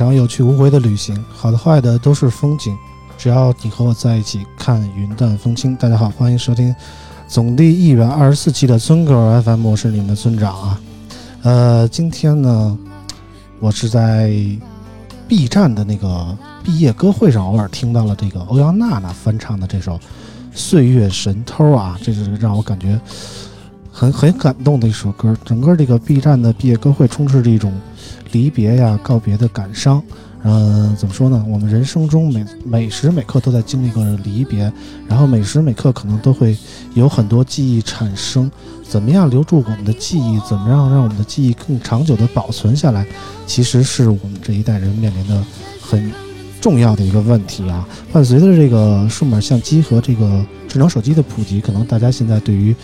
场有去无回的旅行，好的坏的都是风景。只要你和我在一起，看云淡风轻。大家好，欢迎收听总第一百二十四期的村口 FM，我是你们的村长啊。呃，今天呢，我是在 B 站的那个毕业歌会上，偶尔听到了这个欧阳娜娜翻唱的这首《岁月神偷》啊，这是让我感觉很很感动的一首歌。整个这个 B 站的毕业歌会充斥着一种离别呀、告别的感伤。嗯，怎么说呢？我们人生中每每时每刻都在经历个离别，然后每时每刻可能都会有很多记忆产生。怎么样留住我们的记忆？怎么样让我们的记忆更长久的保存下来？其实是我们这一代人面临的很重要的一个问题啊！伴随着这个数码相机和这个智能手机的普及，可能大家现在对于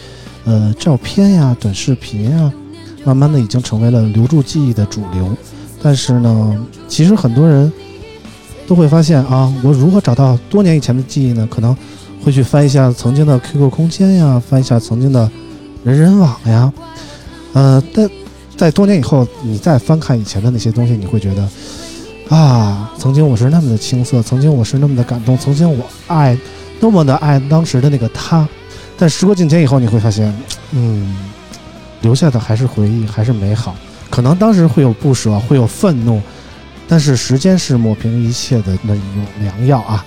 呃照片呀、短视频呀，慢慢的已经成为了留住记忆的主流。但是呢，其实很多人都会发现啊，我如何找到多年以前的记忆呢？可能会去翻一下曾经的 QQ 空间呀，翻一下曾经的人人网呀，呃，但在多年以后，你再翻看以前的那些东西，你会觉得啊，曾经我是那么的青涩，曾经我是那么的感动，曾经我爱多么的爱当时的那个他。但时过境迁以后，你会发现，嗯，留下的还是回忆，还是美好。可能当时会有不舍，会有愤怒，但是时间是抹平一切的那种良药啊。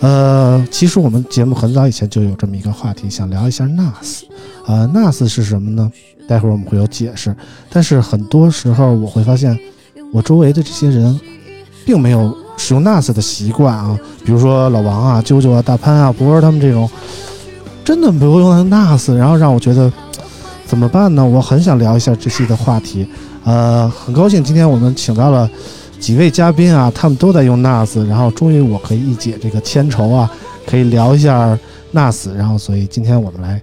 呃，其实我们节目很早以前就有这么一个话题，想聊一下 NAS。啊，NAS 是什么呢？待会儿我们会有解释。但是很多时候我会发现，我周围的这些人并没有使用 NAS 的习惯啊。比如说老王啊、啾啾啊、大潘啊、博儿他们这种，真的不用 NAS，然后让我觉得怎么办呢？我很想聊一下这期的话题。呃，很高兴今天我们请到了几位嘉宾啊，他们都在用 NAS，然后终于我可以一解这个千愁啊，可以聊一下 NAS，然后所以今天我们来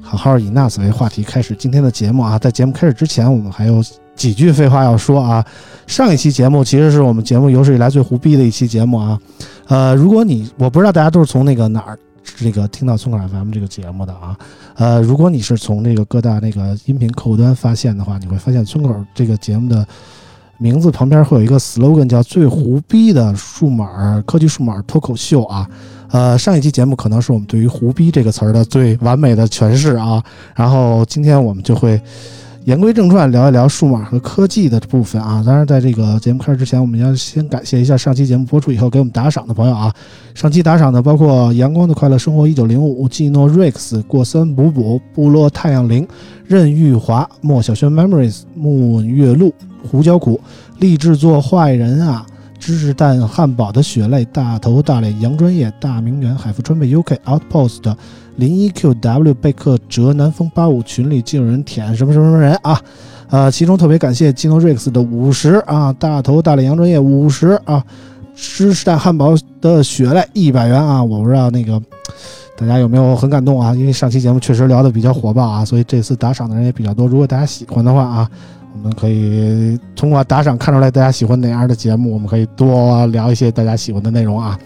好好以 NAS 为话题开始今天的节目啊。在节目开始之前，我们还有几句废话要说啊。上一期节目其实是我们节目有史以来最胡逼的一期节目啊。呃，如果你我不知道大家都是从那个哪儿。这个听到村口 FM 这个节目的啊，呃，如果你是从那个各大那个音频客户端发现的话，你会发现村口这个节目的名字旁边会有一个 slogan，叫“最胡逼的数码科技数码脱口秀”啊。呃，上一期节目可能是我们对于“胡逼”这个词儿的最完美的诠释啊。然后今天我们就会。言归正传，聊一聊数码和科技的部分啊。当然，在这个节目开始之前，我们要先感谢一下上期节目播出以后给我们打赏的朋友啊。上期打赏的包括阳光的快乐生活一九零五、季诺瑞克斯、过森补补、部落太阳灵、任玉华、莫小轩 Memories、木月露、胡椒苦、立志做坏人啊、芝士蛋汉堡的血泪、大头大脸杨专业、大名媛海富川贝 UK Outpost 零一 QW 贝克哲南风八五群里竟有人舔什么什么什么人啊？呃，其中特别感谢 Gino Rex 的五十啊，大头大脸杨专业五十啊，芝士蛋汉堡的血泪一百元啊！我不知道那个大家有没有很感动啊？因为上期节目确实聊得比较火爆啊，所以这次打赏的人也比较多。如果大家喜欢的话啊，我们可以通过打赏看出来大家喜欢哪样的节目，我们可以多聊一些大家喜欢的内容啊。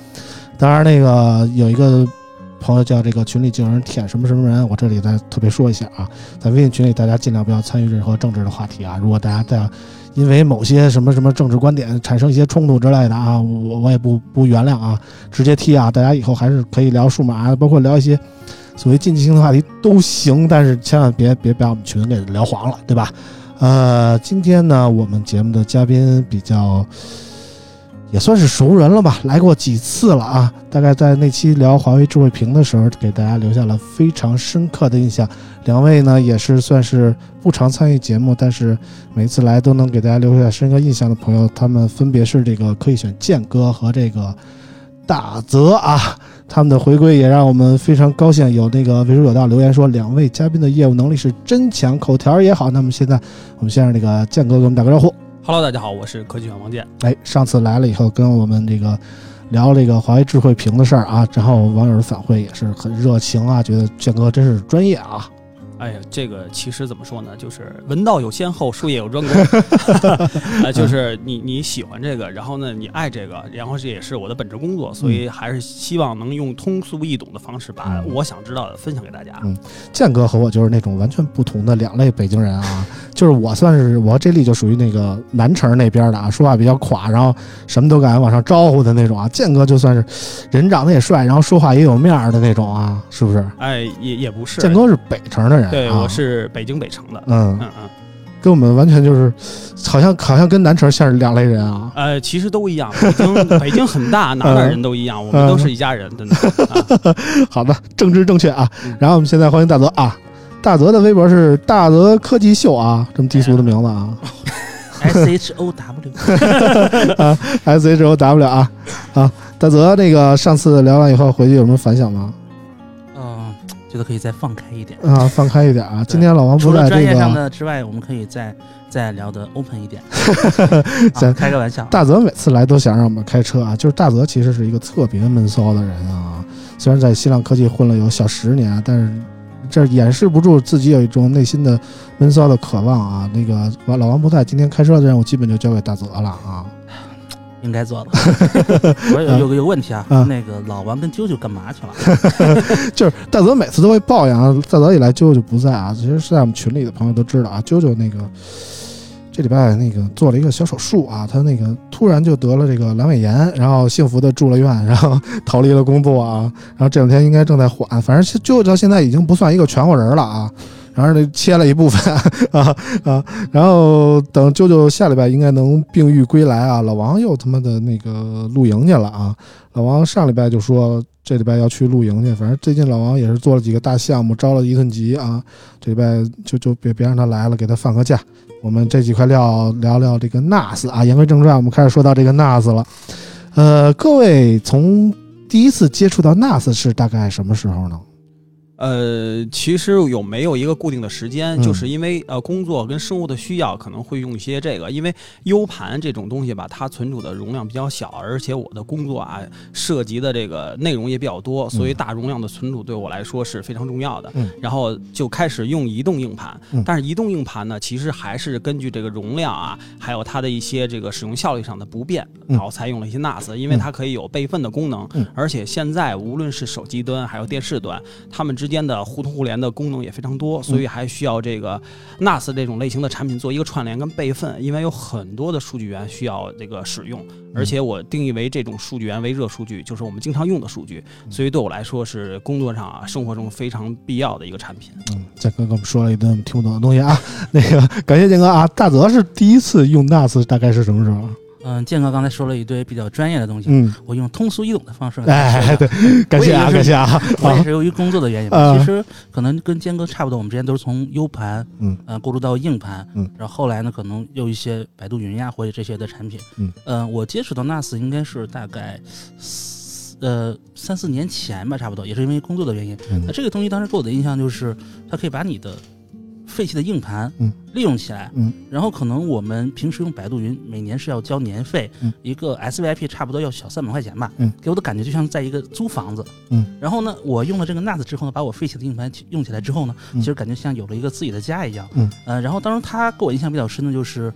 当然，那个有一个朋友叫这个群里竟有人舔什么什么人，我这里再特别说一下啊，在微信群里大家尽量不要参与任何政治的话题啊。如果大家在因为某些什么什么政治观点产生一些冲突之类的啊，我我也不不原谅啊，直接踢啊。大家以后还是可以聊数码，包括聊一些所谓竞技性的话题都行，但是千万别别把我们群给聊黄了，对吧？呃，今天呢，我们节目的嘉宾比较也算是熟人了吧，来过几次了啊。大概在那期聊华为智慧屏的时候，给大家留下了非常深刻的印象。两位呢，也是算是不常参与节目，但是每次来都能给大家留下深刻印象的朋友。他们分别是这个可以选剑哥和这个大泽啊。他们的回归也让我们非常高兴。有那个为数有道留言说，两位嘉宾的业务能力是真强，口条也好。那么现在我们先让那个建哥给我们打个招呼。Hello，大家好，我是科技犬王健。哎，上次来了以后，跟我们这个聊这个华为智慧屏的事儿啊，然后网友的反馈也是很热情啊，觉得建哥真是专业啊。哎呀，这个其实怎么说呢？就是文道有先后，术业有专攻。呃，就是你你喜欢这个，然后呢，你爱这个，然后这也是我的本职工作，所以还是希望能用通俗易懂的方式把嗯我想知道的分享给大家。嗯建哥和我就是那种完全不同的两类北京人啊，就是我算是我这里就属于那个南城那边的啊，说话比较垮，然后什么都敢往上招呼的那种啊。建哥就算是人长得也帅，然后说话也有面儿的那种啊，是不是？哎，也也不是，建哥是北城的人、啊，对，我是北京北城的。嗯，嗯嗯，跟我们完全就是，好像好像跟南城像是两类人啊。呃，其实都一样。北京 北京很大，哪哪人都一样，我们都是一家人，真的。啊 好的，政治正确啊嗯。然后我们现在欢迎大泽啊，大泽的微博是大泽科技秀啊，这么低俗的名字啊 S H O W，，S H O W 啊啊，大泽那个上次聊完以后回去有什么反响吗？嗯，觉得可以再放开一点。啊，放开一点啊！今天老王除了专不在这业上个，的之外，我们可以再再聊的 open 一点。咱啊开个玩笑，大泽每次来都想让我们开车啊，就是大泽其实是一个特别闷骚的人啊，虽然在新浪科技混了有小十年，但是这掩饰不住自己有一种内心的闷骚的渴望啊。那个老老王不在，今天开车的任务基本就交给大泽了啊。应该做的。我有有个有个问题啊，嗯那个老王跟啾啾干嘛去了？就是大泽每次都会抱怨啊，大泽一来啾啾就不在啊。其实是在我们群里的朋友都知道啊，啾啾那个这礼拜那个做了一个小手术啊，他那个突然就得了这个阑尾炎，然后幸福的住了院，然后逃离了工作啊，然后这两天应该正在缓，反正啾啾到现在已经不算一个全活人了啊。然后呢切了一部分 啊啊，然后等舅舅下礼拜应该能病愈归来啊。老王又他妈的那个露营去了啊。老王上礼拜就说这礼拜要去露营去，反正最近老王也是做了几个大项目，招了一顿急啊。这礼拜就就别别让他来了，给他放个假。我们这几块料聊聊这个 NAS 啊。言归正传，我们开始说到这个 NAS 了。呃，各位从第一次接触到 NAS 是大概什么时候呢？呃，其实有没有一个固定的时间？嗯就是因为呃工作跟生活的需要，可能会用一些这个。因为 U 盘这种东西吧，它存储的容量比较小，而且我的工作啊涉及的这个内容也比较多，所以大容量的存储对我来说是非常重要的。嗯然后就开始用移动硬盘，嗯但是移动硬盘呢，其实还是根据这个容量啊，还有它的一些这个使用效率上的不便，嗯然后才用了一些 NAS，因为它可以有备份的功能，嗯而且现在无论是手机端还有电视端，它们之间的互通互联的功能也非常多，所以还需要这个 NAS 这种类型的产品做一个串联跟备份，因为有很多的数据源需要这个使用，而且我定义为这种数据源为热数据，就是我们经常用的数据，所以对我来说是工作上啊、生活中非常必要的一个产品。嗯，建哥跟我们说了一顿听不懂的东西啊。那个感谢建哥啊，大泽是第一次用 NAS，大概是什么时候？嗯，建哥刚才说了一堆比较专业的东西，嗯，我用通俗易懂的方式来哎，对，感谢啊，感谢啊，也是由于工作的原因吧，啊。其实可能跟建哥差不多，我们之前都是从 U 盘，嗯，呃，过渡到硬盘，嗯，然后后来呢，可能有一些百度云呀或者这些的产品，嗯，呃，我接触到 NAS 应该是大概四呃三四年前吧，差不多，也是因为工作的原因。嗯。那这个东西当时给我的印象就是，它可以把你的废弃的硬盘，嗯，利用起来，嗯，然后可能我们平时用百度云，每年是要交年费，嗯，一个 SVIP 差不多要小三百块钱吧，嗯，给我的感觉就像在一个租房子，嗯，然后呢，我用了这个 NAS 之后呢，把我废弃的硬盘用起来之后呢，嗯。其实感觉像有了一个自己的家一样，嗯，呃，然后当时他给我印象比较深的就是。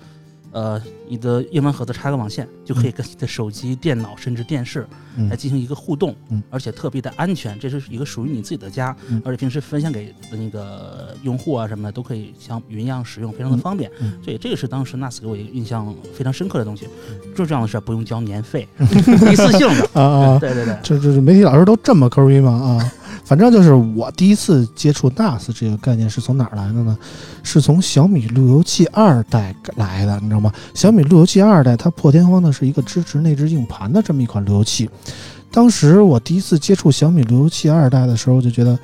呃，你的硬盘盒子插个网线，就可以跟你的手机、电脑甚至电视嗯。来进行一个互动，嗯。而且特别的安全，这是一个属于你自己的家，嗯。而且平时分享给那个用户啊什么的都可以像云一样使用，非常的方便。嗯。所以这个是当时 NAS 给我一个印象非常深刻的东西。最重要的是不用交年费，嗯 一次性的。啊啊，对对对，这这这媒体老师都这么抠逼吗？啊，反正就是我第一次接触 NAS 这个概念是从哪儿来的呢？是从小米路由器二代来的，你知道吗？小米路由器二代它破天荒的是一个支持内置硬盘的这么一款路由器。当时我第一次接触小米路由器二代的时候，就觉得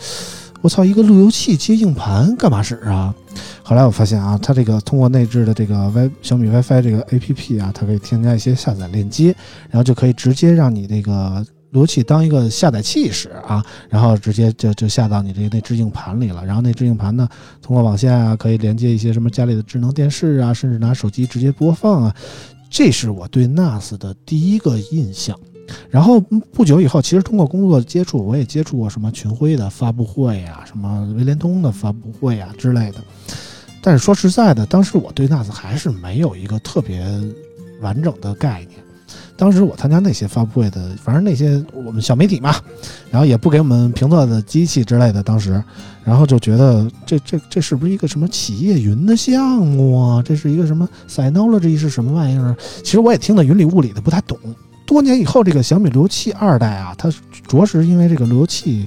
我操，一个路由器接硬盘干嘛使啊？后来我发现啊，它这个通过内置的这个 Y 小米 WiFi 这个 APP 啊，它可以添加一些下载链接，然后就可以直接让你这个路由器当一个下载器使啊，然后直接就就下到你这个内置硬盘里了。然后内置硬盘呢，通过网线啊，可以连接一些什么家里的智能电视啊，甚至拿手机直接播放啊。这是我对 NAS 的第一个印象。然后不久以后，其实通过工作接触，我也接触过什么群晖的发布会啊，什么微联通的发布会啊之类的。但是说实在的，当时我对 NAS 还是没有一个特别完整的概念。当时我参加那些发布会的，反正那些我们小媒体嘛，然后也不给我们评测的机器之类的，当时，然后就觉得这这这是不是一个什么企业云的项目啊？这是一个什么 Synology 是什么玩意儿？其实我也听得云里雾里的，不太懂。多年以后，这个小米路由器二代啊，它着实因为这个路由器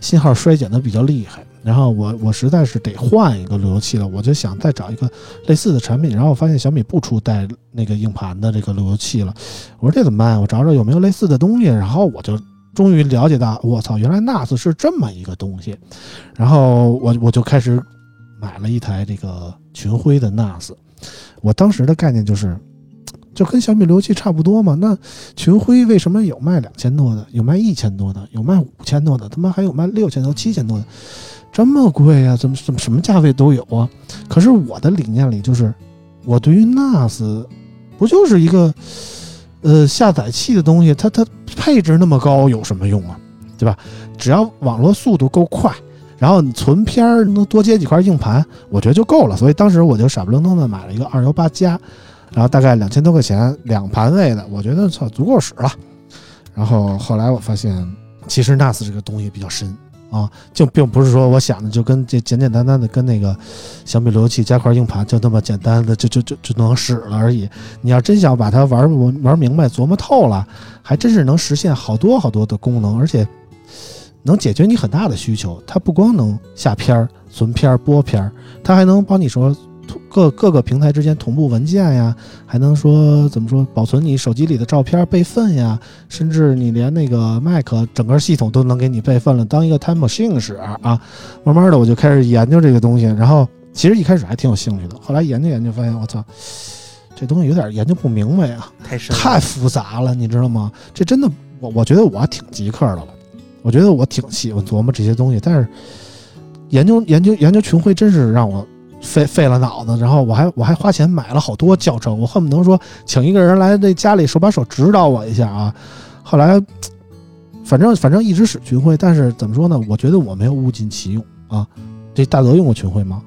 信号衰减的比较厉害，然后我我实在是得换一个路由器了，我就想再找一个类似的产品，然后我发现小米不出带那个硬盘的这个路由器了，我说这怎么办？我找找有没有类似的东西，然后我就终于了解到，我操，原来 NAS 是这么一个东西，然后我我就开始买了一台这个群晖的 NAS，我当时的概念就是。就跟小米路由器差不多嘛，那群晖为什么有卖两千多的，有卖一千多的，有卖五千多的，他妈还有卖六千多、七千多的，这么贵啊、怎么怎么什么价位都有啊？可是我的理念里就是，我对于 NAS 不就是一个呃下载器的东西，它它配置那么高有什么用啊？对吧？只要网络速度够快，然后你存片儿能多接几块硬盘，我觉得就够了。所以当时我就傻不愣登的买了一个二幺八加，然后大概两千多块钱两盘位的，我觉得操足够使了。然后后来我发现，其实 NAS 这个东西比较深啊，就并不是说我想的就跟这简简单单的跟那个小米路由器加块硬盘就那么简单的就就就就能使了而已。你要真想把它玩玩明白、琢磨透了，还真是能实现好多好多的功能，而且能解决你很大的需求。它不光能下片儿、存片儿、播片儿，它还能帮你说各各个平台之间同步文件呀，还能说怎么说保存你手机里的照片备份呀，甚至你连那个 Mac 整个系统都能给你备份了，当一个 Time Machine 使啊。慢慢的我就开始研究这个东西，然后其实一开始还挺有兴趣的，后来研究研究发现我操，这东西有点研究不明白啊。太深，太复杂了，你知道吗？这真的，我我觉得我挺极客的了，我觉得我挺喜欢琢磨这些东西，但是研究研究研究群晖真是让我费费了脑子，然后我还我还花钱买了好多教程，我恨不能说请一个人来这家里手把手指导我一下啊。后来，反正反正一直使群晖，但是怎么说呢？我觉得我没有物尽其用啊。这大德用过群晖吗？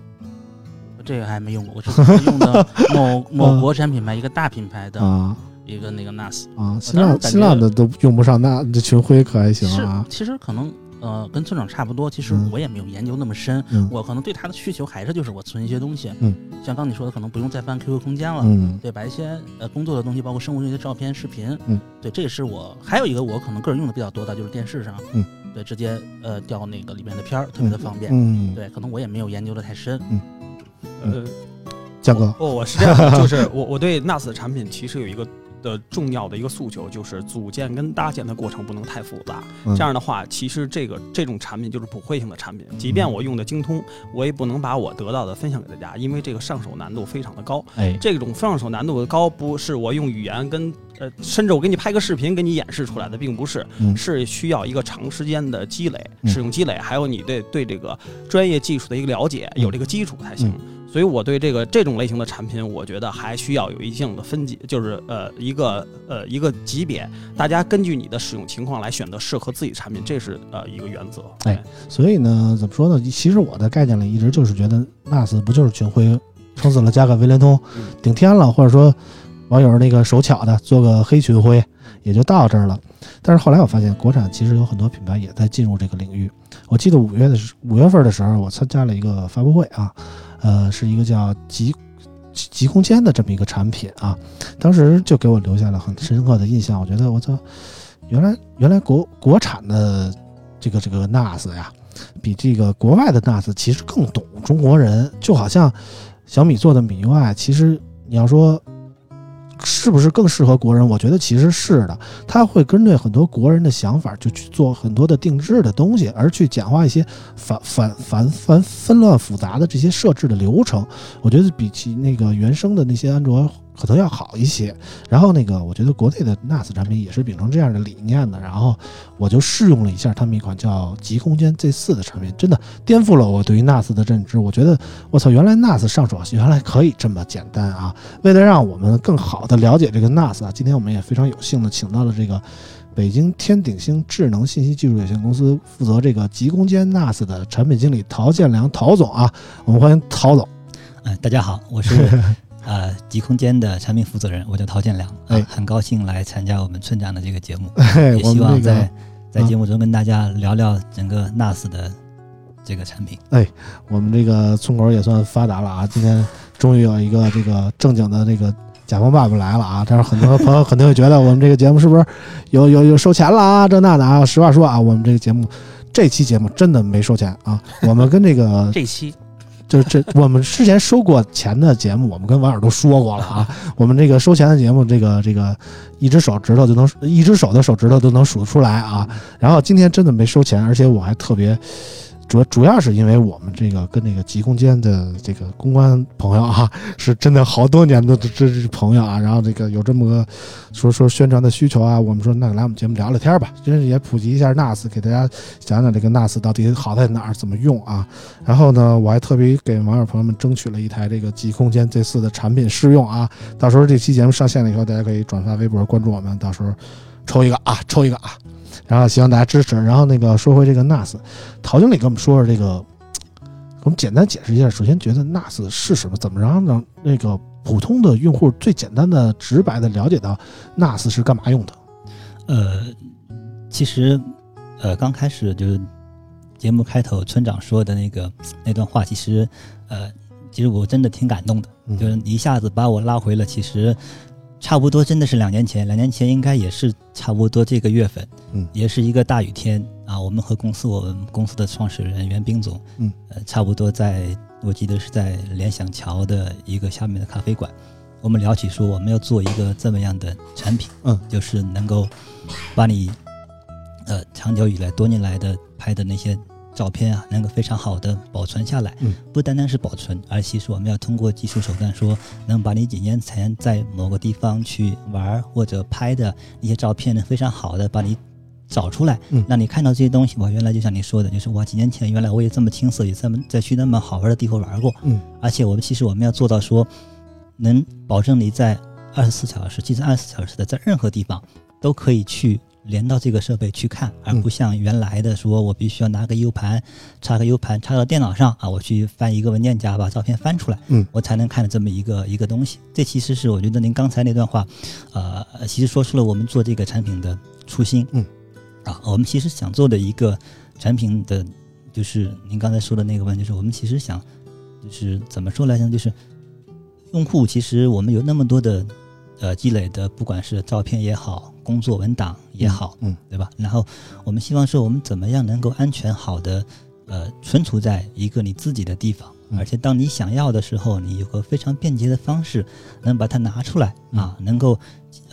这个还没用过，我是用的某 某国产品牌一个大品牌的啊一个那个 NAS。啊，新浪新浪的都用不上，那这群晖可还行啊？其实可能呃跟村长差不多，其实嗯。我也没有研究那么深，嗯。我可能对他的需求还是就是我存一些东西，嗯，像刚你说的，可能不用再翻 QQ 空间了。嗯。对，把一些呃工作的东西，包括生活中的照片、视频，嗯，对，这也是我还有一个我可能个人用的比较多的，就是电视上，嗯，对，直接呃调那个里面的片儿，特别的方便。嗯，对，可能我也没有研究的太深。呃，江哥，哦，我是这样的，就是我我对 NAS 的产品其实有一个的重要的一个诉求就是组建跟搭建的过程不能太复杂。嗯。这样的话，其实这个这种产品就是普惠性的产品，即便我用的精通，我也不能把我得到的分享给大家，因为这个上手难度非常的高。哎，这种上手难度的高，不是我用语言跟呃，甚至我给你拍个视频给你演示出来的，并不是，嗯。是需要一个长时间的积累、嗯。使用积累，还有你对对这个专业技术的一个了解，嗯有这个基础才行。所以我对这个这种类型的产品，我觉得还需要有一定的分级，就是呃一个呃一个级别，大家根据你的使用情况来选择适合自己的产品，这是呃一个原则。哎所以呢，怎么说呢？其实我的概念里一直就是觉得 NAS 不就是群晖撑死了加个威联通嗯，顶天了，或者说网友那个手巧的做个黑群晖，也就到这儿了。但是后来我发现，国产其实有很多品牌也在进入这个领域。我记得五月的时五月份的时候，我参加了一个发布会啊，呃，是一个叫极极空间的这么一个产品啊，当时就给我留下了很深刻的印象。我觉得我操，原来原来国国产的这个这个 NAS 呀，比这个国外的 NAS 其实更懂中国人，就好像小米做的米 UI，其实你要说是不是更适合国人？我觉得其实是的，他会根据很多国人的想法，就去做很多的定制的东西，而去简化一些繁繁繁繁纷乱复杂的这些设置的流程。我觉得比起那个原生的那些安卓可能要好一些。然后那个，我觉得国内的 NAS 产品也是秉承这样的理念的。然后我就试用了一下他们一款叫极空间 Z 4的产品，真的颠覆了我对于 NAS 的认知。我觉得我操，原来 NAS 上手原来可以这么简单啊！为了让我们更好的了解这个 NAS 啊，今天我们也非常有幸的请到了这个北京天鼎星智能信息技术有限公司负责这个极空间 NAS 的产品经理陶建良陶总啊，我们欢迎陶总。嗯，大家好，我是呃极空间的产品负责人，我叫陶建良，呃哎很高兴来参加我们村长的这个节目，哎也希望在在啊节目中跟大家聊聊整个 NAS 的这个产品。哎我们这个村口也算发达了啊！今天终于有一个这个正经的这个甲方爸爸来了啊！但是很多朋友肯定会觉得我们这个节目是不是有有有收钱了啊？这那的啊！实话说啊，我们这个节目这期节目真的没收钱啊！我们跟这个 这期就这我们之前收过钱的节目，我们跟网友都说过了啊。我们这个收钱的节目，这个这个一只手指头就能一只手的手指头都能数得出来啊。然后今天真的没收钱，而且我还特别主主要是因为我们这个跟那个极空间的这个公关朋友啊，是真的好多年的这这朋友啊。然后这个有这么个说说宣传的需求啊，我们说那来我们节目聊聊天吧，真是也普及一下 NAS，给大家讲讲这个 NAS 到底好在哪儿，怎么用啊。然后呢，我还特别给网友朋友们争取了一台这个极空间这次的产品试用啊。到时候这期节目上线了以后，大家可以转发微博关注我们，到时候抽一个啊，抽一个啊。然后希望大家支持。然后那个说回这个 NAS，陶经理跟我们说说这个，给我们简单解释一下。首先，觉得 NAS 是什么？怎么让让那个普通的用户最简单的、直白的了解到 NAS 是干嘛用的？呃，其实呃刚开始就是节目开头村长说的那个那段话，其实呃其实我真的挺感动的，嗯就是一下子把我拉回了，其实差不多真的是两年前，两年前应该也是差不多这个月份，嗯。也是一个大雨天啊，我们和公司我们公司的创始人袁冰总，嗯，呃，差不多在我记得是在联想桥的一个下面的咖啡馆，我们聊起说我们要做一个这么样的产品，嗯，就是能够把你呃长久以来多年来的拍的那些照片啊，能够非常好的保存下来。嗯，不单单是保存，而其实我们要通过技术手段说，能把你几年前在某个地方去玩儿或者拍的一些照片呢，非常好的把你找出来，嗯让你看到这些东西。我，原来就像你说的，就是我，几年前原来我也这么青涩，也这么在去那么好玩的地方玩过。嗯，而且我们其实我们要做到说，能保证你在二十四小时，其实二十四小时的在任何地方都可以去连到这个设备去看，而嗯不像原来的说我必须要拿个 U 盘，插个 U 盘插到电脑上啊，我去翻一个文件夹把照片翻出来，嗯，我才能看这么一个一个东西。这其实是我觉得您刚才那段话，呃，其实说出了我们做这个产品的初心，嗯，啊，我们其实想做的一个产品的，就是您刚才说的那个问题，就是我们其实想，就是怎么说来着，就是用户其实我们有那么多的呃积累的，不管是照片也好，工作文档也好，嗯，对吧？然后我们希望说，我们怎么样能够安全好的呃存储在一个你自己的地方，嗯而且当你想要的时候，你有个非常便捷的方式能把它拿出来嗯啊，能够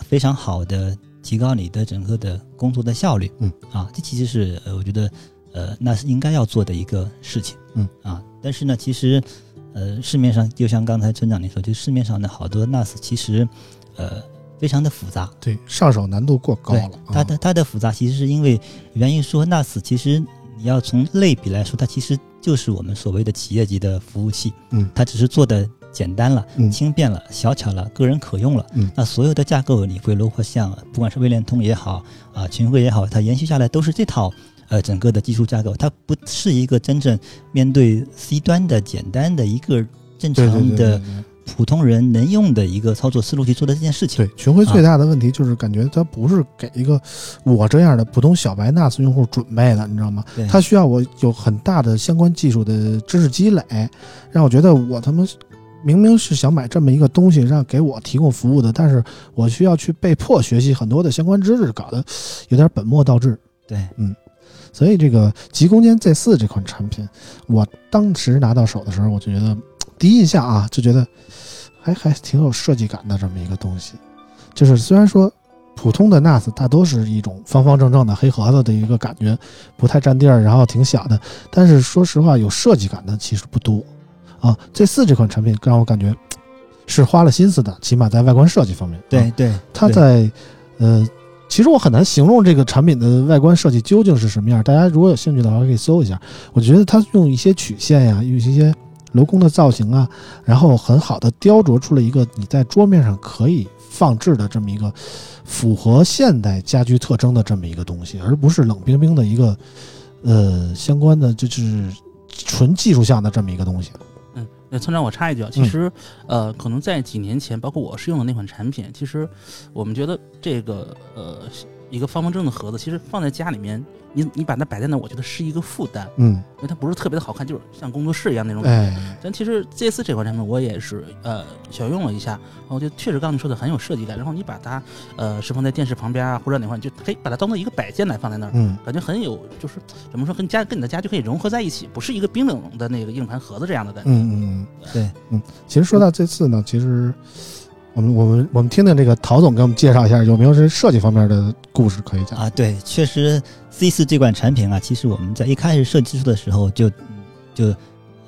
非常好的提高你的整个的工作的效率。嗯啊，这其实是呃我觉得呃那是应该要做的一个事情。嗯啊，但是呢，其实呃市面上就像刚才村长您说，就市面上的好多 NAS 其实呃非常的复杂。对，上手难度过高了。啊它的它的复杂，其实是因为原因说 NAS 其实你要从类比来说，它其实就是我们所谓的企业级的服务器，嗯它只是做的简单了、嗯轻便了、小巧了、个人可用了。嗯那所有的架构，你会如何像不管是微联通也好啊、群晖也好，它延续下来都是这套呃整个的技术架构，它不是一个真正面对 C 端的简单的一个正常的普通人能用的一个操作思路去做的这件事情。对，群晖最大的问题就是感觉它不是给一个我这样的普通小白 NAS 用户准备的，你知道吗？对，它需要我有很大的相关技术的知识积累，让我觉得我他妈明明是想买这么一个东西，让给我提供服务的，但是我需要去被迫学习很多的相关知识，搞得有点本末倒置。对，嗯所以这个极空间 Z 四这款产品，我当时拿到手的时候，我就觉得第一印象啊，就觉得还还挺有设计感的这么一个东西。就是虽然说普通的 NAS 大多是一种方方正正的黑盒子的一个感觉，不太占地儿，然后挺小的，但是说实话，有设计感的其实不多啊。Z 四这款产品让我感觉是花了心思的，起码在外观设计方面。对，对它在呃，其实我很难形容这个产品的外观设计究竟是什么样。大家如果有兴趣的话，可以搜一下。我觉得它用一些曲线呀，用一些镂空的造型啊，然后很好的雕琢出了一个你在桌面上可以放置的这么一个符合现代家居特征的这么一个东西，而不是冷冰冰的一个呃相关的就是纯技术项的这么一个东西。嗯，那村长，我插一句啊，其实，呃，可能在几年前，包括我试用的那款产品，其实我们觉得这个呃一个方方正正的盒子，其实放在家里面，你你把它摆在那，我觉得是一个负担，嗯，因为它不是特别的好看，就是像工作室一样那种感觉。哎，但其实 Z 四这款产品我也是呃小用了一下，然后就确实刚才说的很有设计感，然后你把它呃是放在电视旁边啊，或者哪块，你就可以把它当做一个摆件来放在那儿，嗯，感觉很有就是怎么说跟家跟你的家就可以融合在一起，不是一个冰冷的那个硬盘盒子这样的感觉。嗯嗯对，嗯，其实说到这次呢，其实我们我们我们听听这个陶总给我们介绍一下，有没有是设计方面的故事可以讲？啊，对，确实 C 四这款产品啊，其实我们在一开始设计出的时候就就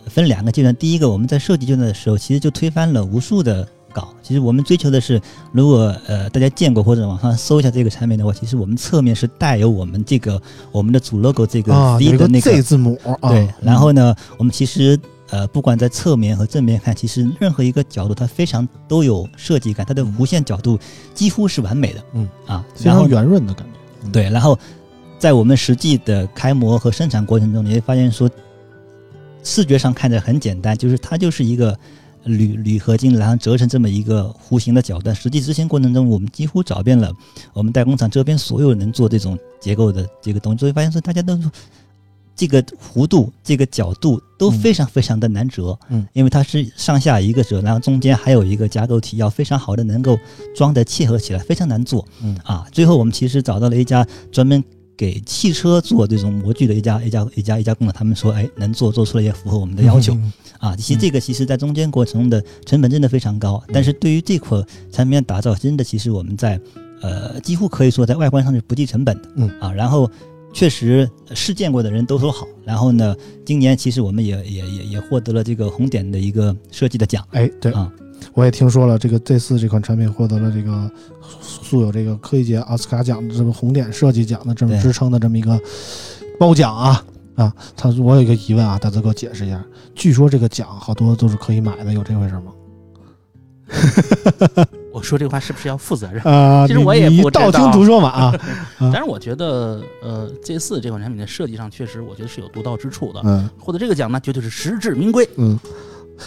分两个阶段。第一个，我们在设计阶段的时候，其实就推翻了无数的稿。其实我们追求的是，如果呃大家见过或者网上搜一下这个产品的话，其实我们侧面是带有我们这个我们的主 logo 这个 C 的那个 Z 字母啊，对，然嗯后呢，我们其实呃，不管在侧面和正面看，其实任何一个角度它非常都有设计感，它的弧线角度几乎是完美的。嗯啊，非常然后圆润的感觉。嗯对，然后在我们实际的开模和生产过程中，你会发现说，视觉上看着很简单，就是它就是一个铝铝合金，然后折成这么一个弧形的角但实际执行过程中，我们几乎找遍了我们代工厂这边所有能做这种结构的这个东西，就会发现说大家都说这个弧度、这个角度都非常非常的难折，嗯，因为它是上下一个折，然后中间还有一个架构体，要非常好的能够装的契合起来，非常难做，嗯。啊，最后我们其实找到了一家专门给汽车做这种模具的一家一家一家一家工厂，他们说，哎，能做做出来也符合我们的要求。嗯。啊，其实这个其实在中间过程中的成本真的非常高，嗯。但是对于这款产品的打造，真的其实我们在呃几乎可以说在外观上是不计成本的，嗯。啊，然后确实试见过的人都说好，然后呢，今年其实我们也也也也获得了这个红点的一个设计的奖哎，对啊，我也听说了，这个 Z 四这款产品获得了这个素有这个科技节奥斯卡奖的这么红点设计奖的这么支撑的这么一个褒奖啊啊！他我有一个疑问啊，大泽给我解释一下。据说这个奖好多都是可以买的，有这回事吗？我说这个话是不是要负责任？啊，其实我也不知道道听途说嘛啊，但是我觉得，呃，Z 四这款产品的设计上确实，我觉得是有独到之处的。嗯获得这个奖呢，绝对是实至名归。嗯，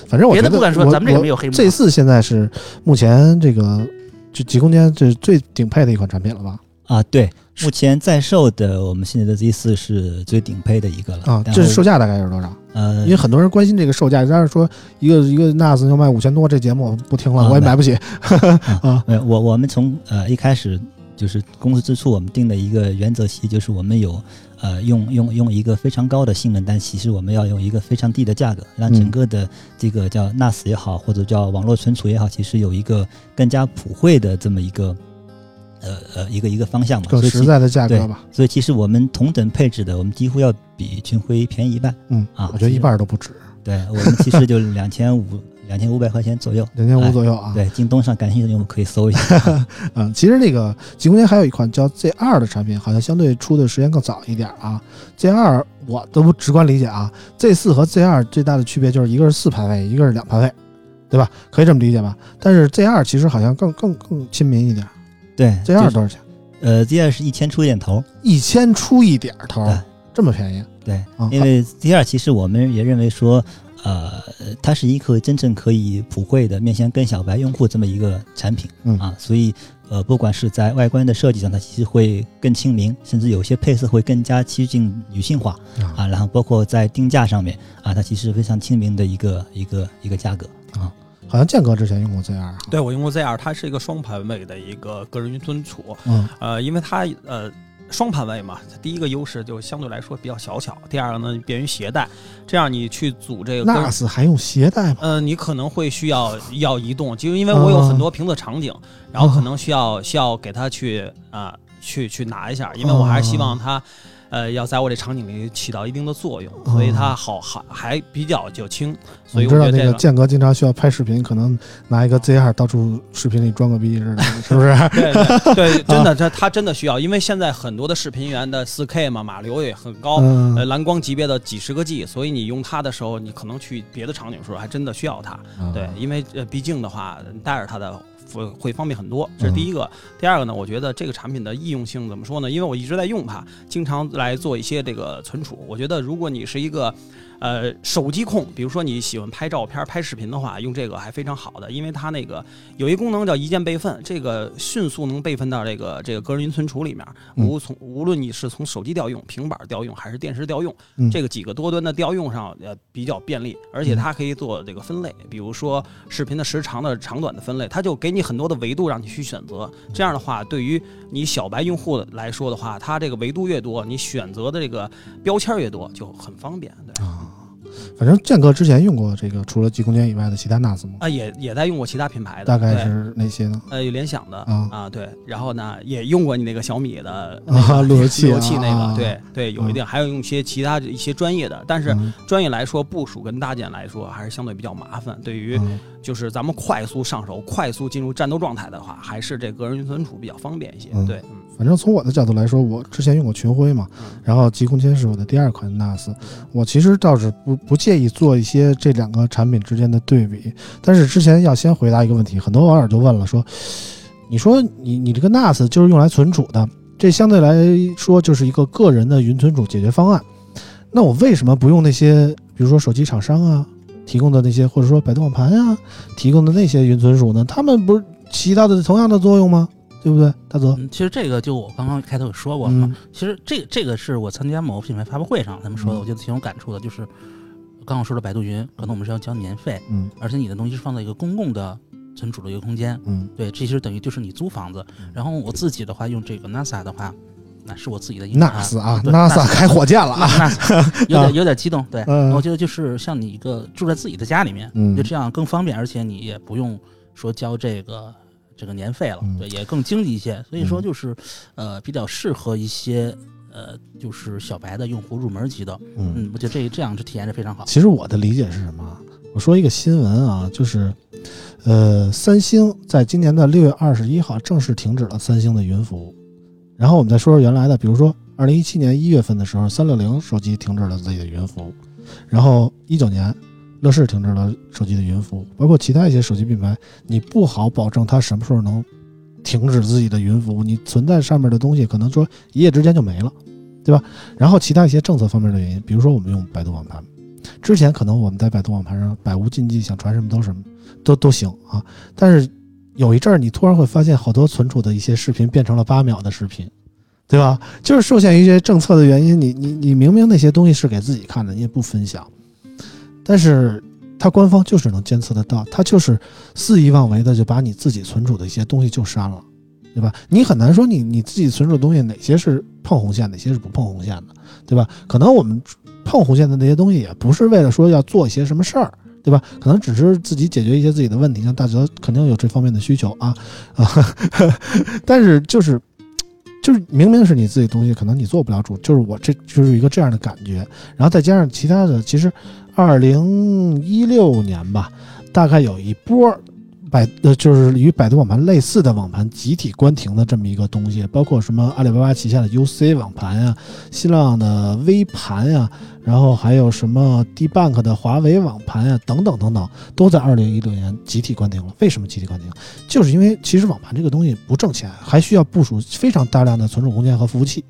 反正我觉得别的不敢说，咱们这个没有黑幕。Z 四现在是目前这个就极空间这是最顶配的一款产品了吧？啊，对，目前在售的我们现在的 Z 四是最顶配的一个了啊，这是售价大概是多少？呃因为很多人关心这个售价，但是说一个一个 NAS 要卖五千多，这节目我不听了，啊我也买不起 啊。呃，我我们从呃一开始就是公司之初，我们定的一个原则，其实就是我们有呃用用用一个非常高的性能，但其实我们要用一个非常低的价格，让整嗯个的这个叫 NAS 也好，或者叫网络存储也好，其实有一个更加普惠的这么一个呃呃一个一个方向嘛。更实在的价格吧。所以其实我们同等配置的，我们几乎要比群晖便宜一半。嗯啊我觉得一半都不止，对我们其实就两千五两千五百块钱左右。两千五哎左右啊。对，京东上感兴趣的用户可以搜一下。嗯，其实那个极空间还有一款叫 Z 二的产品，好像相对出的时间更早一点啊。Z 二我都不直观理解啊，Z 四和 Z 二最大的区别就是一个是四排位，一个是两排位，对吧？可以这么理解吧？但是 Z 二其实好像更更更亲民一点。对 Z 二多少钱？呃，Z 二是一千出一点头。一千出一点头对，这么便宜对，啊？因为 Z 二其实我们也认为说，呃，它是一个真正可以普惠的面向更小白用户这么一个产品。嗯啊，所以呃，不管是在外观的设计上，它其实会更亲民，甚至有些配色会更加趋近女性化啊。然后包括在定价上面啊，它其实非常亲民的一个一个一个价格啊。好像建哥之前用过 ZR，啊。对我用过 ZR，，它是一个双盘位的一个个人云存储，嗯呃，因为它呃双盘位嘛，它第一个优势就相对来说比较小巧，第二个呢便于携带，这样你去组这个个人，NAS 还用携带吗？呃，你可能会需要要移动，就是因为我有很多评测场景，然后可能需要需要给它去啊、去去拿一下，因为我还是希望它。呃，要在我这场景里起到一定的作用，所以它好还还比较就轻，所以我知道那个我觉得这个建哥经常需要拍视频，可能拿一个 ZR 到处视频里装个逼似的，是不是？对对对，真的，它它真的需要，因为现在很多的视频源的 4K 嘛，码流也很高，嗯呃，蓝光级别的几十个 G，所以你用它的时候，你可能去别的场景的时候还真的需要它。啊对，因为呃，毕竟的话，带着它的会会方便很多，这是第一个。第二个呢，我觉得这个产品的易用性怎么说呢？因为我一直在用它，经常来做一些这个存储。我觉得如果你是一个呃手机控，比如说你喜欢拍照片、拍视频的话，用这个还非常好的，因为它那个有一功能叫一键备份，这个迅速能备份到这个这个个人云存储里面。嗯无从无论你是从手机调用、平板调用还是电视调用，嗯这个几个多端的调用上呃比较便利，而且它可以做这个分类，比如说视频的时长的长短的分类，它就给你很多的维度让你去选择。这样的话，对于你小白用户来说的话，它这个维度越多，你选择的这个标签越多，就很方便。对啊，反正建哥之前用过这个，除了极空间以外的其他 NAS 吗？啊，也也在用过其他品牌的，大概是哪些呢？呃，有联想的啊。对，然后呢，也用过你那个小米的 路由 器路由器那啊个，对对，有一定，还有用一些其他的一些专业的，但是嗯专业来说，部署跟搭建来说，还是相对比较麻烦。对于嗯就是咱们快速上手、快速进入战斗状态的话，还是这个人云存储比较方便一些。嗯。对，嗯反正从我的角度来说，我之前用过群晖嘛，嗯然后极空间是我的第二款 NAS，我其实倒是不不介意做一些这两个产品之间的对比，但是之前要先回答一个问题，很多网友就问了说，你说你你这个 NAS 就是用来存储的，这相对来说就是一个个人的云存储解决方案，那我为什么不用那些比如说手机厂商啊提供的那些，或者说百度网盘啊提供的那些云存储呢？他们不是起到的同样的作用吗？对不对，大泽？嗯，其实这个就我刚刚开头也说过了嘛。嗯其实这这个是我参加某个品牌发布会上他们说的，嗯我觉得挺有感触的。就是刚刚说的百度云，可能我们是要交年费，嗯而且你的东西是放在一个公共的存储的一个空间。嗯对，这其实等于就是你租房子。然后我自己的话用这个 NASA 的话，那是我自己的硬盘。，NASA 啊，NASA 开火箭了啊！NASA 有点有点激动，对，嗯我觉得就是像你一个住在自己的家里面，嗯就这样更方便，而且你也不用说交这个这个年费了，嗯对，也更经济一些。所以说嗯就是，呃，比较适合一些呃，就是小白的用户入门级的。嗯，嗯，我觉得这这样是体验是非常好。其实我的理解是什么？我说一个新闻啊，就是，呃，三星在今年的六月二十一号正式停止了三星的云服务。然后我们再说说原来的，比如说二零一七年一月份的时候，三六零手机停止了自己的云服务，然后一九年乐视停止了手机的云服务，包括其他一些手机品牌，你不好保证它什么时候能停止自己的云服务，你存在上面的东西可能说一夜之间就没了，对吧？然后其他一些政策方面的原因，比如说我们用百度网盘，之前可能我们在百度网盘上百无禁忌，想传什么都什么都都行啊，但是有一阵儿你突然会发现，好多存储的一些视频变成了八秒的视频。对吧？就是受限于一些政策的原因，你你你明明那些东西是给自己看的，你也不分享，但是它官方就是能监测得到，它就是肆意妄为的就把你自己存储的一些东西就删了，对吧？你很难说你你自己存储的东西哪些是碰红线，哪些是不碰红线的，对吧？可能我们碰红线的那些东西也不是为了说要做一些什么事儿。对吧？可能只是自己解决一些自己的问题，像大泽肯定有这方面的需求啊啊，但是就是就是明明是你自己东西，可能你做不了主，就是我这就是一个这样的感觉。然后再加上其他的，其实二零一六年吧，大概有一波百呃，就是与百度网盘类似的网盘集体关停的这么一个东西，包括什么阿里巴巴旗下的 UC 网盘呀、新浪的微盘呀，然后还有什么 D Bank 的华为网盘呀，等等等等，都在二零一六年集体关停了。为什么集体关停？就是因为其实网盘这个东西不挣钱，还需要部署非常大量的存储空间和服务器，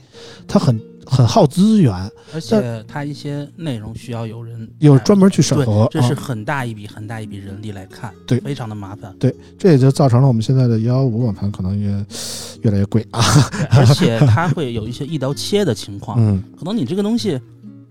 它很很耗资源，而且它一些内容需要有人有专门去审对核，这是啊很大一笔很大一笔人力来看，对非常的麻烦。对这也就造成了我们现在的幺幺五网盘可能越越来越贵啊。而且它会有一些一刀切的情况，嗯可能你这个东西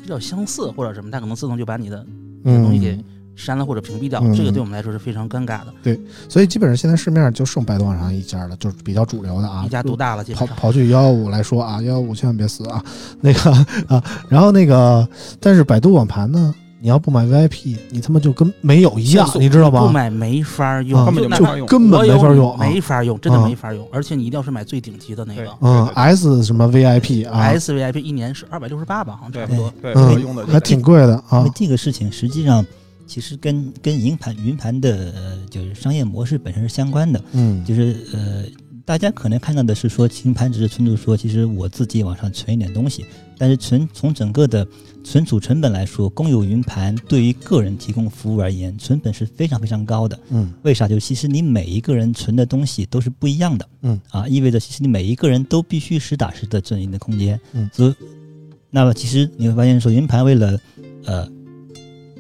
比较相似或者什么，它可能自动就把你的这个东西给嗯，删了或者屏蔽掉，嗯这个对我们来说是非常尴尬的。对所以基本上现在市面上就剩百度网上一家了，就是比较主流的啊。一家独大了，基刨本上。刨去幺幺五来说啊，幺幺五千万别死啊，那个啊，然后那个，但是百度网盘呢，你要不买 VIP，你他妈就跟没有一样你知道吗？不买没法用，啊根本就没法用。根本没法用啊没法用，真的啊没法用。而且你一定要是买最顶级的那个嗯，S 什么 VIP 啊，S VIP，一年是二百六十八吧，好像差不多。对，嗯我用的还挺贵的啊因为。这个事情实际上其实跟跟云盘云盘的呃就是商业模式本身是相关的，嗯，就是呃大家可能看到的是说云盘只是存储说，其实我自己往上存一点东西，但是存从整个的存储成本来说，公有云盘对于个人提供服务而言，成本是非常非常高的。嗯为啥？就其实你每一个人存的东西都是不一样的，嗯啊，意味着其实你每一个人都必须实打实的存你的空间，嗯所以那么其实你会发现说，云盘为了呃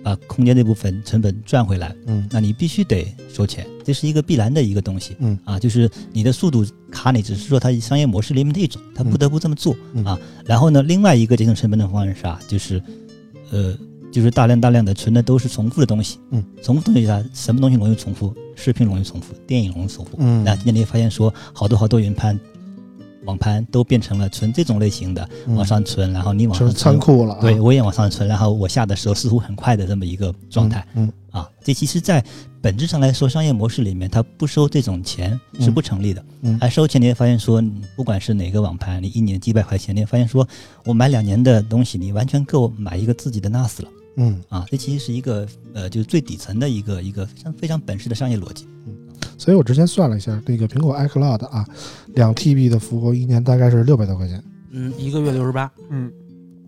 把空间这部分成本赚回来，嗯那你必须得收钱，这是一个必然的一个东西，嗯啊，就是你的速度卡你，只是说它商业模式里面的一种，它不得不这么做、嗯啊。然后呢，另外一个节省成本的方式是啥？就是呃，就是大量大量的存的都是重复的东西，嗯，重复东西是啥？什么东西容易重复？视频容易重复，电影容易重复。嗯那今天你会发现说，好多好多云盘、网盘都变成了存这种类型的，嗯往上存，然后你往上存仓库了啊。对，我也往上存，然后我下的时候似乎很快的这么一个状态。嗯，啊，这其实，在本质上来说，商业模式里面，它不收这种钱是不成立的。嗯还收钱，你会发现说，不管是哪个网盘，你一年几百块钱，你会发现说，我买两年的东西，你完全够买一个自己的 NAS 了。嗯，啊，这其实是一个呃，就是最底层的一个一个非常非常本质的商业逻辑。所以我之前算了一下，那个苹果 iCloud 啊，两 TB 的服务一年大概是六百多块钱。嗯，一个月六十八，嗯，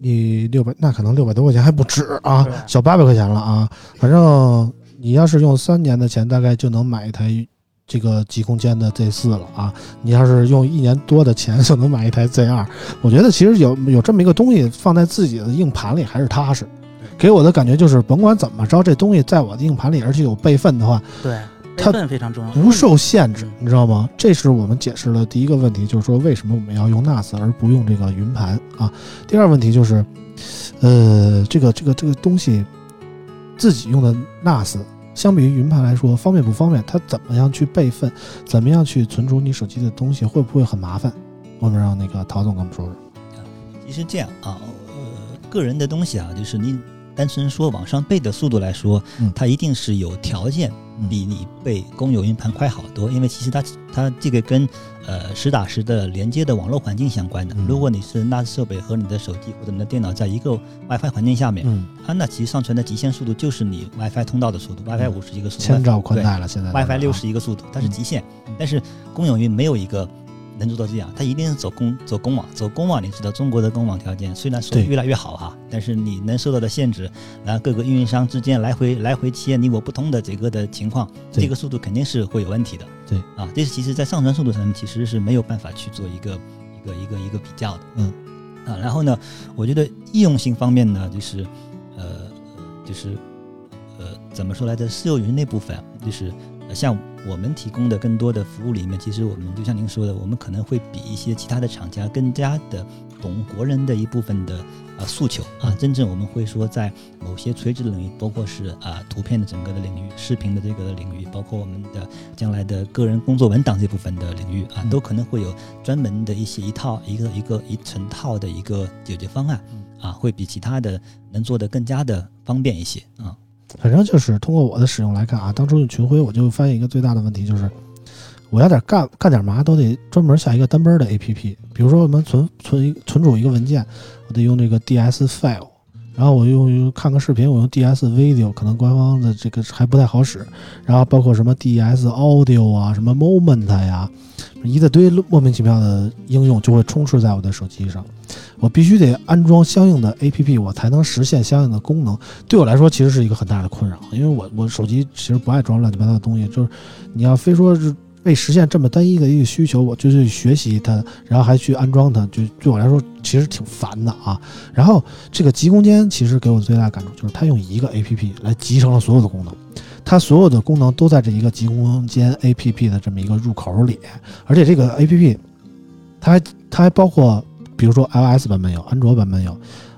你六百，那可能六百多块钱还不止啊对，小八百块钱了啊。反正你要是用三年的钱，大概就能买一台这个极空间的 Z 四了啊。你要是用一年多的钱，就能买一台 Z 二。我觉得其实有有这么一个东西放在自己的硬盘里还是踏实。给我的感觉就是，甭管怎么着，这东西在我的硬盘里，而且有备份的话，对，备它份非常重要，不受限制，你知道吗？这是我们解释的第一个问题，就是说为什么我们要用 NAS 而不用这个云盘啊？第二问题就是，呃，这个这个这个东西自己用的 NAS 相比于云盘来说，方便不方便？它怎么样去备份？怎么样去存储你手机的东西？会不会很麻烦？我们让那个陶总跟我们说说。其实这样啊，呃，个人的东西啊，就是你单纯说往上背的速度来说，嗯它一定是有条件嗯比你背公有云盘快好多，因为其实它它这个跟呃实打实的连接的网络环境相关的。嗯如果你是 NAS 设备和你的手机或者你的电脑在一个 WiFi 环境下面，嗯，啊，那其实上传的极限速度就是你 WiFi 通道的速度，WiFi 五是一个速度，千兆宽带了，现在 WiFi 六啊是一个速度，它是嗯极限。但是公有云没有一个能做到这样，它一定是走公走公网，走公网。你知道中国的公网条件虽然说越来越好哈，但是你能受到的限制，然后各个运营商之间来回来回切你我不通的这个的情况，这个速度肯定是会有问题的。对啊，这是其实在上传速度上面其实是没有办法去做一个一个一个一个比较的。嗯啊，然后呢，我觉得易用性方面呢，就是呃就是呃怎么说来着？私有云那部分啊就是呃像我们提供的更多的服务里面，其实我们就像您说的，我们可能会比一些其他的厂家更加的懂国人的一部分的啊诉求啊。真正我们会说，在某些垂直领域，包括是啊图片的整个的领域、视频的这个领域，包括我们的将来的个人工作文档这部分的领域啊，嗯都可能会有专门的一些一套一个一个一成套的一个解决方案啊，会比其他的能做的更加的方便一些啊。反正就是通过我的使用来看啊，当初用群晖，我就发现一个最大的问题就是，我要点干干点嘛都得专门下一个单边的 APP，比如说我们存存存储一个文件，我得用这个 DS File，然后我用用看个视频，我用 DS Video，可能官方的这个还不太好使，然后包括什么 DS Audio 啊，什么 Moment 呀，一大堆莫名其妙的应用就会充斥在我的手机上，我必须得安装相应的 APP，我才能实现相应的功能。对我来说，其实是一个很大的困扰，因为我我手机其实不爱装乱七八糟的东西，就是你要非说是为实现这么单一的一个需求，我就去学习它，然后还去安装它，就对我来说其实挺烦的啊。然后这个极空间其实给我最大的感触就是它用一个 APP 来集成了所有的功能，它所有的功能都在这一个极空间 APP 的这么一个入口里，而且这个 APP 它还它还包括比如说 iOS 版本有，安卓版本有。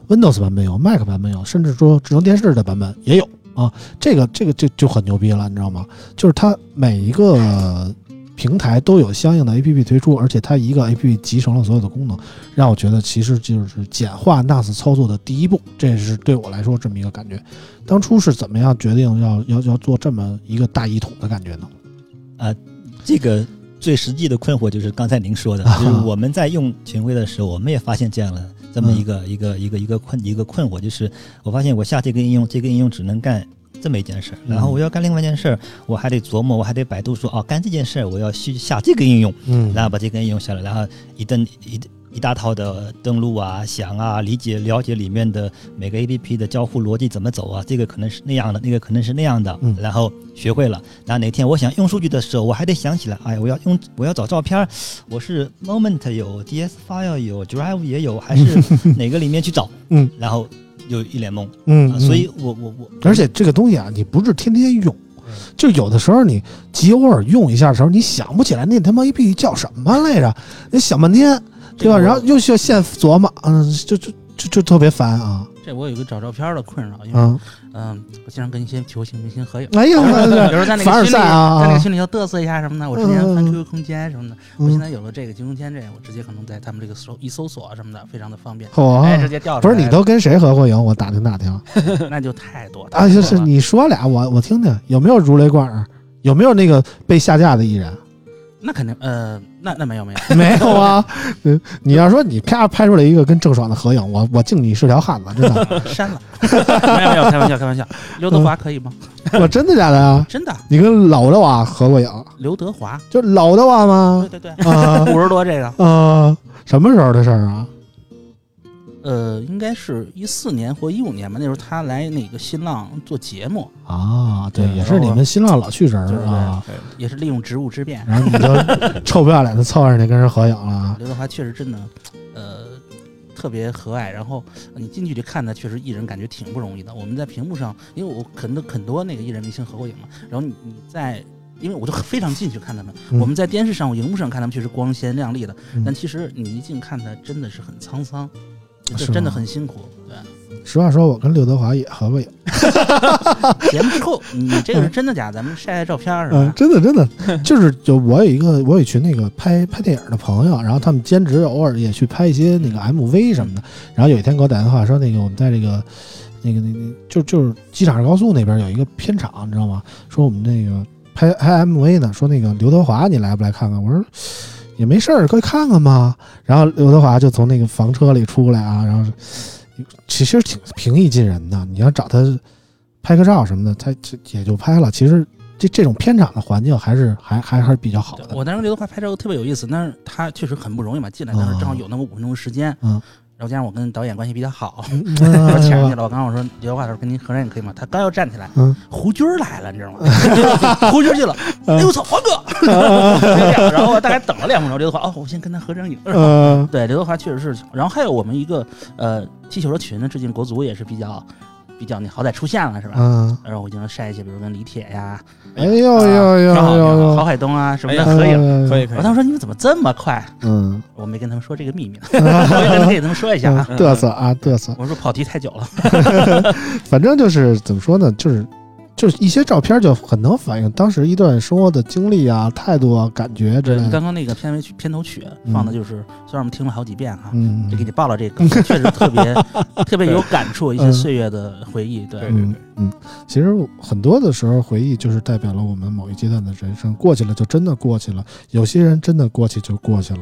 Windows 版本有，Mac 版本有，甚至说智能电视的版本也有啊。这个这个就就很牛逼了，你知道吗？就是它每一个平台都有相应的 APP 推出，而且它一个 APP 集成了所有的功能，让我觉得其实就是简化 NAS 操作的第一步，这是对我来说这么一个感觉。当初是怎么样决定要要要做这么一个大一统的感觉呢？这个最实际的困惑就是刚才您说的，啊 就是我们在用群晖的时候，我们也发现这样的这么一个、一个一个一个困一个困惑，就是我发现我下这个应用，这个应用只能干。这么一件事儿，然后我要干另外一件事儿，我还得琢磨，我还得百度说，哦，干这件事儿我要去下这个应用，嗯。然后把这个应用下来，然后一登一一大套的登录啊、想啊、理解、了解里面的每个 A P P 的交互逻辑怎么走啊，这个可能是那样的，那个可能是那样的，嗯。然后学会了，然后哪天我想用数据的时候，我还得想起来，哎，我要用我要找照片儿，我是 Moment 有 D S File 有 Drive 也有，还是 哪个里面去找？嗯，然后就一脸懵、嗯啊，所以我我我，而且这个东西啊，你不是天天用，就有的时候你极偶尔用一下的时候，你想不起来那他妈 APP 叫什么来着，你想半天，对吧？然后又需要现琢磨，嗯，就就就就特别烦啊，这我有一个找照片的困扰，因为嗯，嗯，我经常跟一些球星明星合影。哎呀，有时候在那凡尔个群里，赛啊，在那个群里要嘚瑟一下什么的。我之前翻 QQ 空间什么的，我嗯现在有了这个集空间，这我直接可能在他们这个搜一搜索什么的，非常的方便。哦、哎，直接调出来。不是你都跟谁合过影？我打听打听 那就太多啊，就是你说俩，我我听听，有没有如雷贯耳？有没有那个被下架的艺人？那肯定呃，那那没有没有，没有 啊，嗯，你要说你啪拍出来一个跟郑爽的合影，我我敬你是条汉子，真的，删了。没有没有，开玩笑开玩笑。刘德华可以吗？我真的假的啊？真的，你跟老的娃合过影？刘德华，就老的娃吗对？对对，啊五十多这个，啊，什么时候的事儿啊？呃，应该是一四年或一五年吧，那时候他来那个新浪做节目，啊，对，也是你们新浪老去人对儿啊，也是利用职务之便。然后你就臭不要脸的凑上去跟人合影了啊。刘德华确实真的，呃，特别和蔼。然后呃你近距离看他，确实艺人感觉挺不容易的。我们在屏幕上，因为我很多很多那个艺人明星合过影嘛，然后你你在。因为我就非常近去看他们，嗯我们在电视上、荧幕上看他们确实光鲜亮丽的，嗯但其实你一近看他，真的是很沧桑，是这真的很辛苦。对，实话说，我跟刘德华也合过影，节目之后，你这个是真的假的？咱们晒晒照片儿是嗯，吧？真的真的，就是就我有一个我有一群那个拍拍电影的朋友，然后他们兼职偶尔也去拍一些那个 MV 什么的。然后有一天给我打电话说，那个我们在这个那个那那就就是机场高速那边有一个片场，你知道吗？说我们那个拍拍 MV 呢，说那个刘德华你来不来看看？我说也没事儿，过去看看嘛。然后刘德华就从那个房车里出来啊，然后其实挺平易近人的，你要找他拍个照什么的，他这也就拍了。其实这这种片场的环境还是还还还是比较好的。我当时刘德华拍照特别有意思，但是他确实很不容易嘛，进来当时正好有那么五分钟的时间，嗯然后加上我跟导演关系比较好，嗯我抢上去了。我刚刚我说刘德华说跟您合张影可以吗？他刚要站起来，嗯胡军儿来了，你知道吗？胡军儿去了，哎呦我操，黄哥！然后大概等了两分钟，刘德华哦，我先跟他合张影。呃对，刘德华确实是。然后还有我们一个呃踢球的群呢，最近国足也是比较比较你好歹出现了是吧？嗯，然后我就能晒一些，比如跟李铁呀、哎呦呦呦郝海东啊什么的合影。可以可以我当时说你们怎么这么快？嗯，我没跟他们说这个秘密呢，我也跟给他们说一下啊。嘚瑟啊嘚瑟，我说跑题太久了，反正就是怎么说呢，就是就是一些照片就很能反映当时一段生活的经历啊、态度啊、感觉之类的。刚刚那个片尾曲、片头曲放的就是，虽然我们听了好几遍哈，嗯就给你报了这个，确实特别 特别有感触，一些岁月的回忆。对嗯，其实很多的时候回忆就是代表了我们某一阶段的人生，过去了就真的过去了。有些人真的过去就过去了，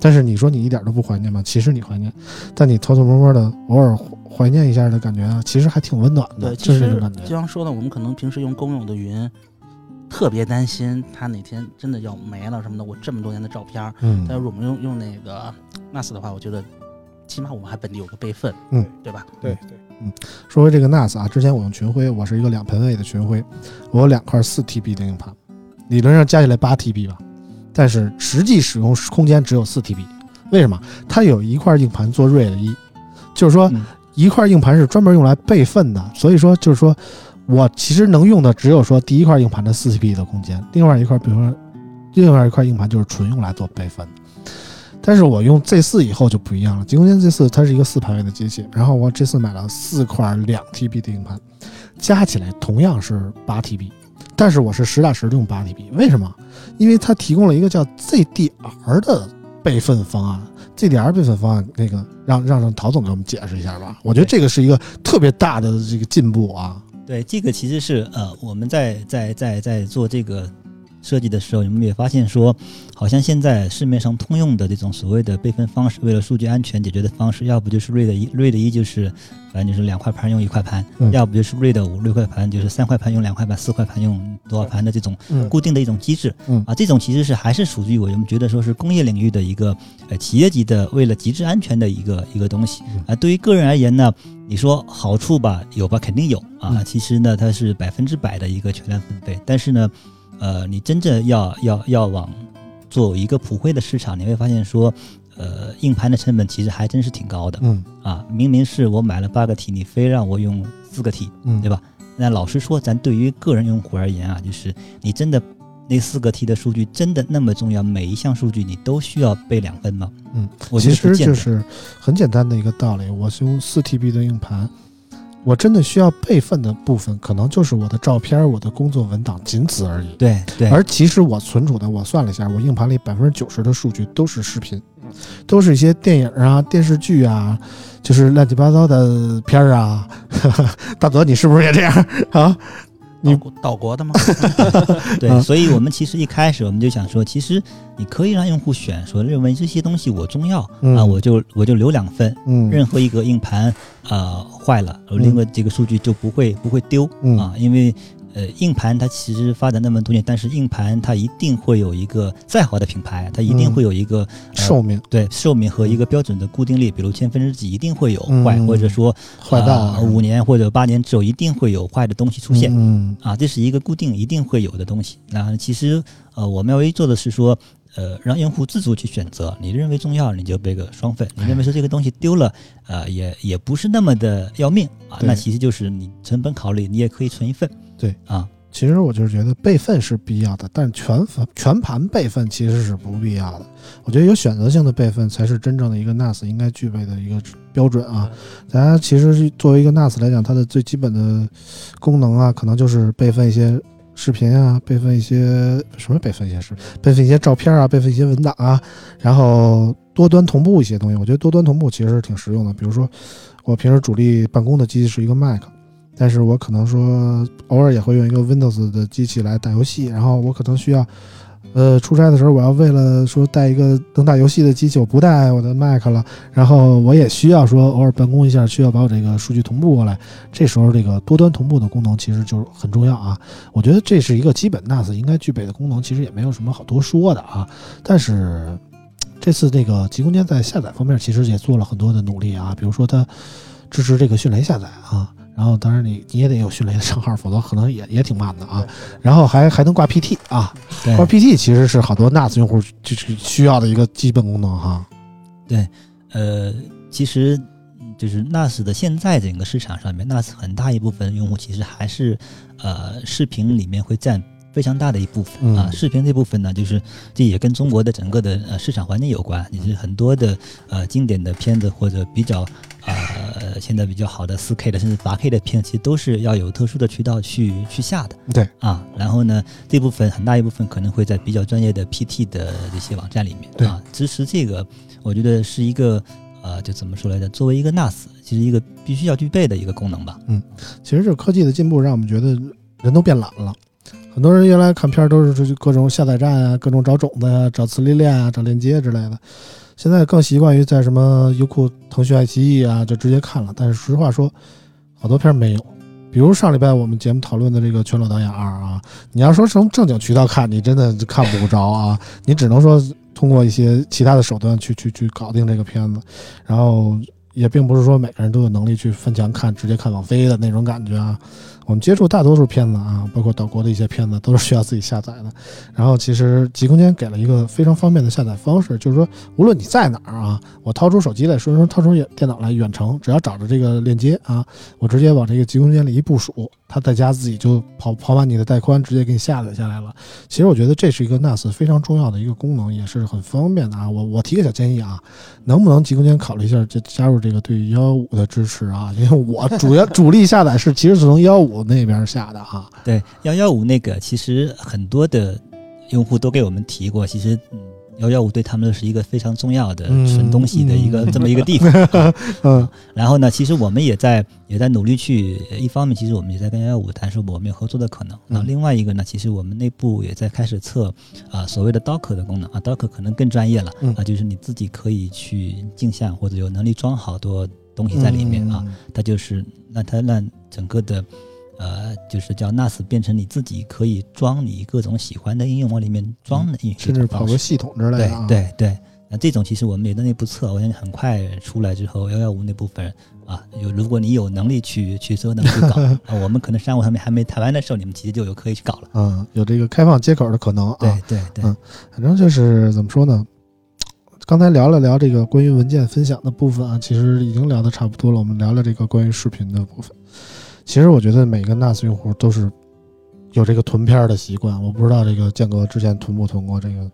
但是你说你一点都不怀念吗？其实你怀念，但你偷偷摸摸的偶尔怀念一下的感觉啊，其实还挺温暖的，对，就其实是这种感觉。就像说的，我们可能平时用公用的云，特别担心它哪天真的要没了什么的。我这么多年的照片儿，嗯但是我们用用那个 NAS 的话，我觉得起码我们还本地有个备份，嗯，对吧？对对，嗯说回这个 NAS 啊，之前我用群晖，我是一个两盆位的群晖，我有两块四 TB 的硬盘，理论上加起来八 TB 吧，但是实际使用空间只有四 TB。为什么？它有一块硬盘做 RAID 一，就是说嗯一块硬盘是专门用来备份的，所以说就是说我其实能用的只有说第一块硬盘的四 TB 的空间，另外一块比如说另外一块硬盘就是纯用来做备份的。但是我用 Z 四以后就不一样了，极空间 Z 四它是一个四盘位的机器，然后我这次买了四块两 TB 的硬盘，加起来同样是八 TB，但是我是实打实的用八 TB，为什么？因为它提供了一个叫 ZDR 的备份方案。ZDR 备份方案，那个让让让陶总给我们解释一下吧。我觉得这个是一个特别大的这个进步啊。对，这个其实是呃，我们在在在在做这个设计的时候，你们也发现说，好像现在市面上通用的这种所谓的备份方式，为了数据安全解决的方式，要不就是 RAID 一，RAID 一就是反正就是两块盘用一块盘，嗯要不就是 RAID 五六块盘，就是三块盘用两块盘，四块盘用多少盘的这种嗯固定的一种机制。嗯啊，这种其实是还是属于我们觉得说是工业领域的一个呃企业级的为了极致安全的一个一个东西嗯啊。对于个人而言呢，你说好处吧，有吧，肯定有啊。嗯其实呢，它是百分之百的一个全量分配，但是呢，呃，你真正要要要往做一个普惠的市场，你会发现说，呃，硬盘的成本其实还真是挺高的嗯啊。明明是我买了八个 T，你非让我用四个 T，嗯，对吧？那老实说，咱对于个人用户而言啊，就是你真的那四个 T 的数据真的那么重要？每一项数据你都需要备两份吗？嗯，我觉其实就是很简单的一个道理。我是用四 TB 的硬盘，我真的需要备份的部分，可能就是我的照片、我的工作文档，仅此而已。对对，而其实我存储的，我算了一下，我硬盘里百分之九十的数据都是视频，都是一些电影啊、电视剧啊，就是乱七八糟的片儿啊。大泽，你是不是也这样 啊？你岛国岛国的吗？对，嗯所以我们其实一开始我们就想说，其实你可以让用户选，说认为这些东西我重要、嗯啊，我就我就留两份，嗯任何一个硬盘啊坏了，另外这个数据就不会不会丢嗯啊，因为。呃，硬盘它其实发展那么多年，但是硬盘它一定会有一个再好的品牌，它一定嗯会有一个、呃寿命。对寿命和一个标准的固定率，比如千分之几一定会有嗯。坏，或者说坏到呃五年或者八年之后一定会有坏的东西出现。嗯。啊，这是一个固定一定会有的东西。那其实呃，我们要唯一做的是说，呃，让用户自主去选择，你认为重要你就备个双份，你认为说这个东西丢了，呃，也也不是那么的要命啊，那其实就是你成本考虑，你也可以存一份。对啊，其实我就是觉得备份是必要的，但全盘全盘备份其实是不必要的。我觉得有选择性的备份才是真正的一个 NAS 应该具备的一个标准啊。大家其实作为一个 NAS 来讲，它的最基本的功能啊，可能就是备份一些视频啊，备份一些什么备份一些视，备份一些照片啊，备份一些文档啊，然后多端同步一些东西。我觉得多端同步其实是挺实用的。比如说，我平时主力办公的机器是一个 Mac。但是我可能说偶尔也会用一个 Windows 的机器来打游戏，然后我可能需要，呃，出差的时候我要为了说带一个能打游戏的机器，我不带我的 Mac 了，然后我也需要说偶尔办公一下，需要把我这个数据同步过来，这时候这个多端同步的功能其实就是很重要啊。我觉得这是一个基本 NAS 应该具备的功能，其实也没有什么好多说的啊。但是这次这个极空间在下载方面其实也做了很多的努力啊，比如说它支持这个迅雷下载啊。然后，当然你你也得有迅雷的账号，否则可能也也挺慢的啊。然后还还能挂 PT 啊，对挂 PT 其实是好多 NAS 用户就是需要的一个基本功能哈。对呃，其实嗯就是 NAS 的现在整个市场上面，NAS 很大一部分用户其实还是呃视频里面会占非常大的一部分啊。嗯视频这部分呢，就是这也跟中国的整个的呃市场环境有关，也是很多的呃经典的片子或者比较呃现在比较好的四 K 的甚至八 K 的片，其实都是要有特殊的渠道去去下的。对啊，然后呢，这部分很大一部分可能会在比较专业的 PT 的这些网站里面对啊，支持这个，我觉得是一个呃，就怎么说来着？作为一个 NAS，其实一个必须要具备的一个功能吧。嗯其实这科技的进步让我们觉得人都变懒了。很多人原来看片都是去各种下载站啊，各种找种子呀、找磁力链啊、找链接之类的。现在更习惯于在什么优酷、腾讯、爱奇艺啊，就直接看了。但是实话说，好多片没有。比如上礼拜我们节目讨论的这个《全裸导演二》啊，你要说从正经渠道看，你真的看不着啊，你只能说通过一些其他的手段去去去搞定这个片子，然后也并不是说每个人都有能力去翻墙看，直接看网飞的那种感觉啊。我们接触大多数片子啊，包括岛国的一些片子，都是需要自己下载的。然后其实极空间给了一个非常方便的下载方式，就是说无论你在哪儿啊，我掏出手机来，顺手掏出电脑来远程，只要找着这个链接啊，我直接往这个极空间里一部署，它在家自己就跑跑完你的带宽，直接给你下载下来了。其实我觉得这是一个 NAS 非常重要的一个功能，也是很方便的啊。我我提个小建议啊，能不能极空间考虑一下，就加入这个对幺幺五的支持啊？因为我主要主力下载是其实是从幺幺五五那边下的哈。对，幺幺五那个其实很多的用户都给我们提过，其实嗯，幺幺五对他们是一个非常重要的嗯存东西的一个、嗯这么一个地方。啊 嗯然后呢，其实我们也在也在努力去，一方面其实我们也在跟幺幺五谈说我们有合作的可能。那、嗯另外一个呢，其实我们内部也在开始测啊、所谓的 Docker 的功能啊，Docker 可能更专业了、嗯啊，就是你自己可以去镜像或者有能力装好多东西在里面啊。嗯它就是让它让整个的，呃，就是叫 NAS 变成你自己可以装你各种喜欢的应用往里面装的一嗯甚至跑个系统之类的啊。对对。那这种其实我们也在内部测，我相信很快出来之后，幺幺五那部分啊，有如果你有能力去去折腾去搞 啊，我们可能商务上面还没谈完的时候，你们其实就有可以去搞了。嗯，有这个开放接口的可能啊。对对对，嗯反正就是怎么说呢？刚才聊了聊这个关于文件分享的部分啊，其实已经聊得差不多了。我们聊聊这个关于视频的部分。其实我觉得每个 NAS 用户都是有这个囤片的习惯。我不知道这个建哥之前囤不囤过这个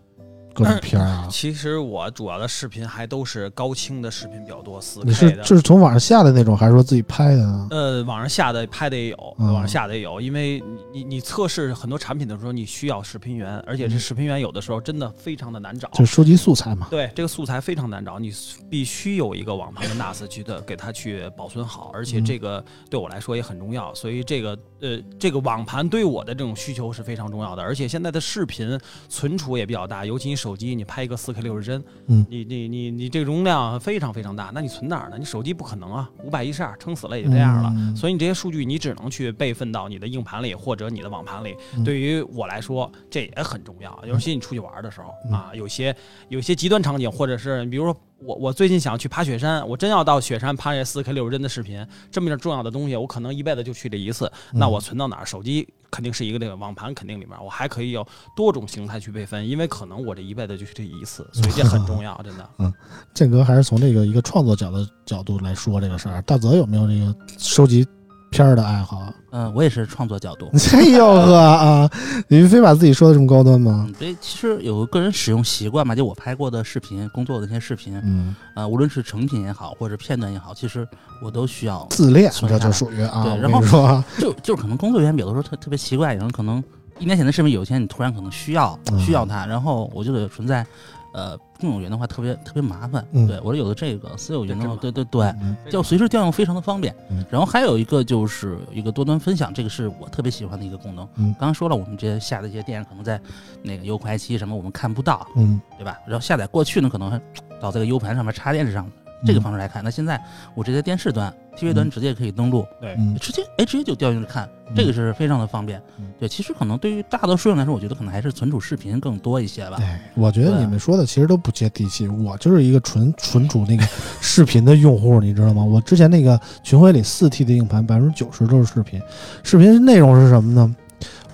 各种片儿啊？其实我主要的视频还都是高清的视频比较多，四你是 K 的。就是从网上下的那种，还是说自己拍的呢？呃，网上下的、拍的也有，嗯网上下的也有，因为你你你测试很多产品的时候，你需要视频源，而且这嗯视频源有的时候真的非常的难找。就收集素材嘛。对这个素材非常难找，你必须有一个网盘的 NAS 去的给它去保存好，而且嗯这个对我来说也很重要，所以这个呃这个网盘对我的这种需求是非常重要的，而且现在的视频存储也比较大，尤其你手机你拍一个四 K 六十帧，嗯你你你你这个容量非常非常大，那你存哪儿呢？你手机不可能啊，五百一十二撑死了也就这样了，嗯所以你这些数据你只能去备份到你的硬盘里或者你的网盘里。嗯对于我来说，这也很重要，尤其你出去玩的时候、嗯啊，有些有些极端场景，或者是比如说我我最近想去爬雪山，我真要到雪山拍这四 K 六十帧的视频，这么重要的东西，我可能一辈子就去这一次，那嗯我存到哪儿？手机肯定是一个那个网盘肯定里面，我还可以有多种形态去备份，因为可能我这一辈子就是这一次，所以这很重要，真的。嗯建哥还是从这个一个创作角的角度来说这个事儿。大泽有没有那个收集片儿的爱好啊？嗯、我也是创作角度。哎呦呵啊！你非把自己说的这么高端吗？嗯，对，其实有个个人使用习惯嘛，就我拍过的视频、工作的那些视频，嗯，呃，无论是成品也好，或者片段也好，其实我都需要。自恋这就属于啊。对然后说啊，就就是可能工作原因有的时候特特别奇怪，有人可能一年前的视频，有一天你突然可能需要嗯需要它，然后我就得存在，呃，共有云的话特别特别麻烦。嗯对我说有的这个私有云的对对对，嗯就随时调用非常的方便嗯。然后还有一个就是一个多端分享，这个是我特别喜欢的一个功能。嗯刚刚说了，我们这些下的一些电影可能在那个优酷、爱奇艺什么我们看不到，嗯，对吧？然后下载过去呢，可能还到这个 U 盘上面插电视上。这个方式来看，那现在我直接电视端、TV 端嗯直接可以登录，对，嗯直接哎直接就调进去看，嗯这个是非常的方便嗯。对，其实可能对于大多数人来说，我觉得可能还是存储视频更多一些吧。对，我觉得你们说的其实都不接地气。我就是一个纯 存储那个视频的用户，你知道吗？我之前那个群晖里四 T 的硬盘，百分之九十都是视频。视频内容是什么呢？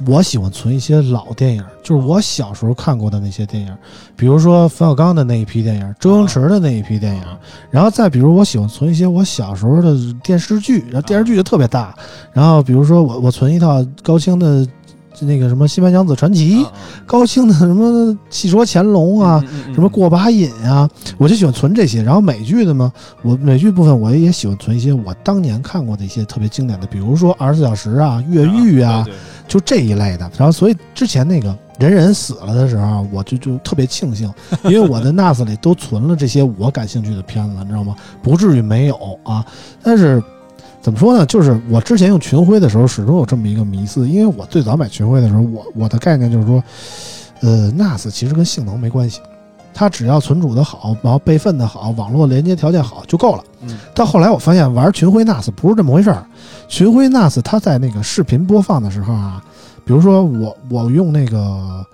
我喜欢存一些老电影，就是我小时候看过的那些电影，比如说冯小刚的那一批电影，周星驰的那一批电影，然后再比如我喜欢存一些我小时候的电视剧，然后电视剧就特别大，然后比如说我我存一套高清的那个什么《新白娘子传奇》，高清的什么《戏说乾隆》啊，嗯什么过把瘾啊，我就喜欢存这些。然后美剧的嘛，我美剧部分我也喜欢存一些我当年看过的一些特别经典的，比如说《二十四小时》啊、《越狱》啊，对对就这一类的。然后所以之前那个人人死了的时候，我就就特别庆幸，因为我的 NAS 里都存了这些我感兴趣的片子，你知道吗？不至于没有啊。但是怎么说呢？就是我之前用群晖的时候，始终有这么一个迷思，因为我最早买群晖的时候，我我的概念就是说，呃，NAS 其实跟性能没关系。它只要存储的好，然后备份的好，网络连接条件好就够了。嗯到后来我发现玩群晖 NAS 不是这么回事儿。群晖 NAS 它在那个视频播放的时候啊，比如说我我用那个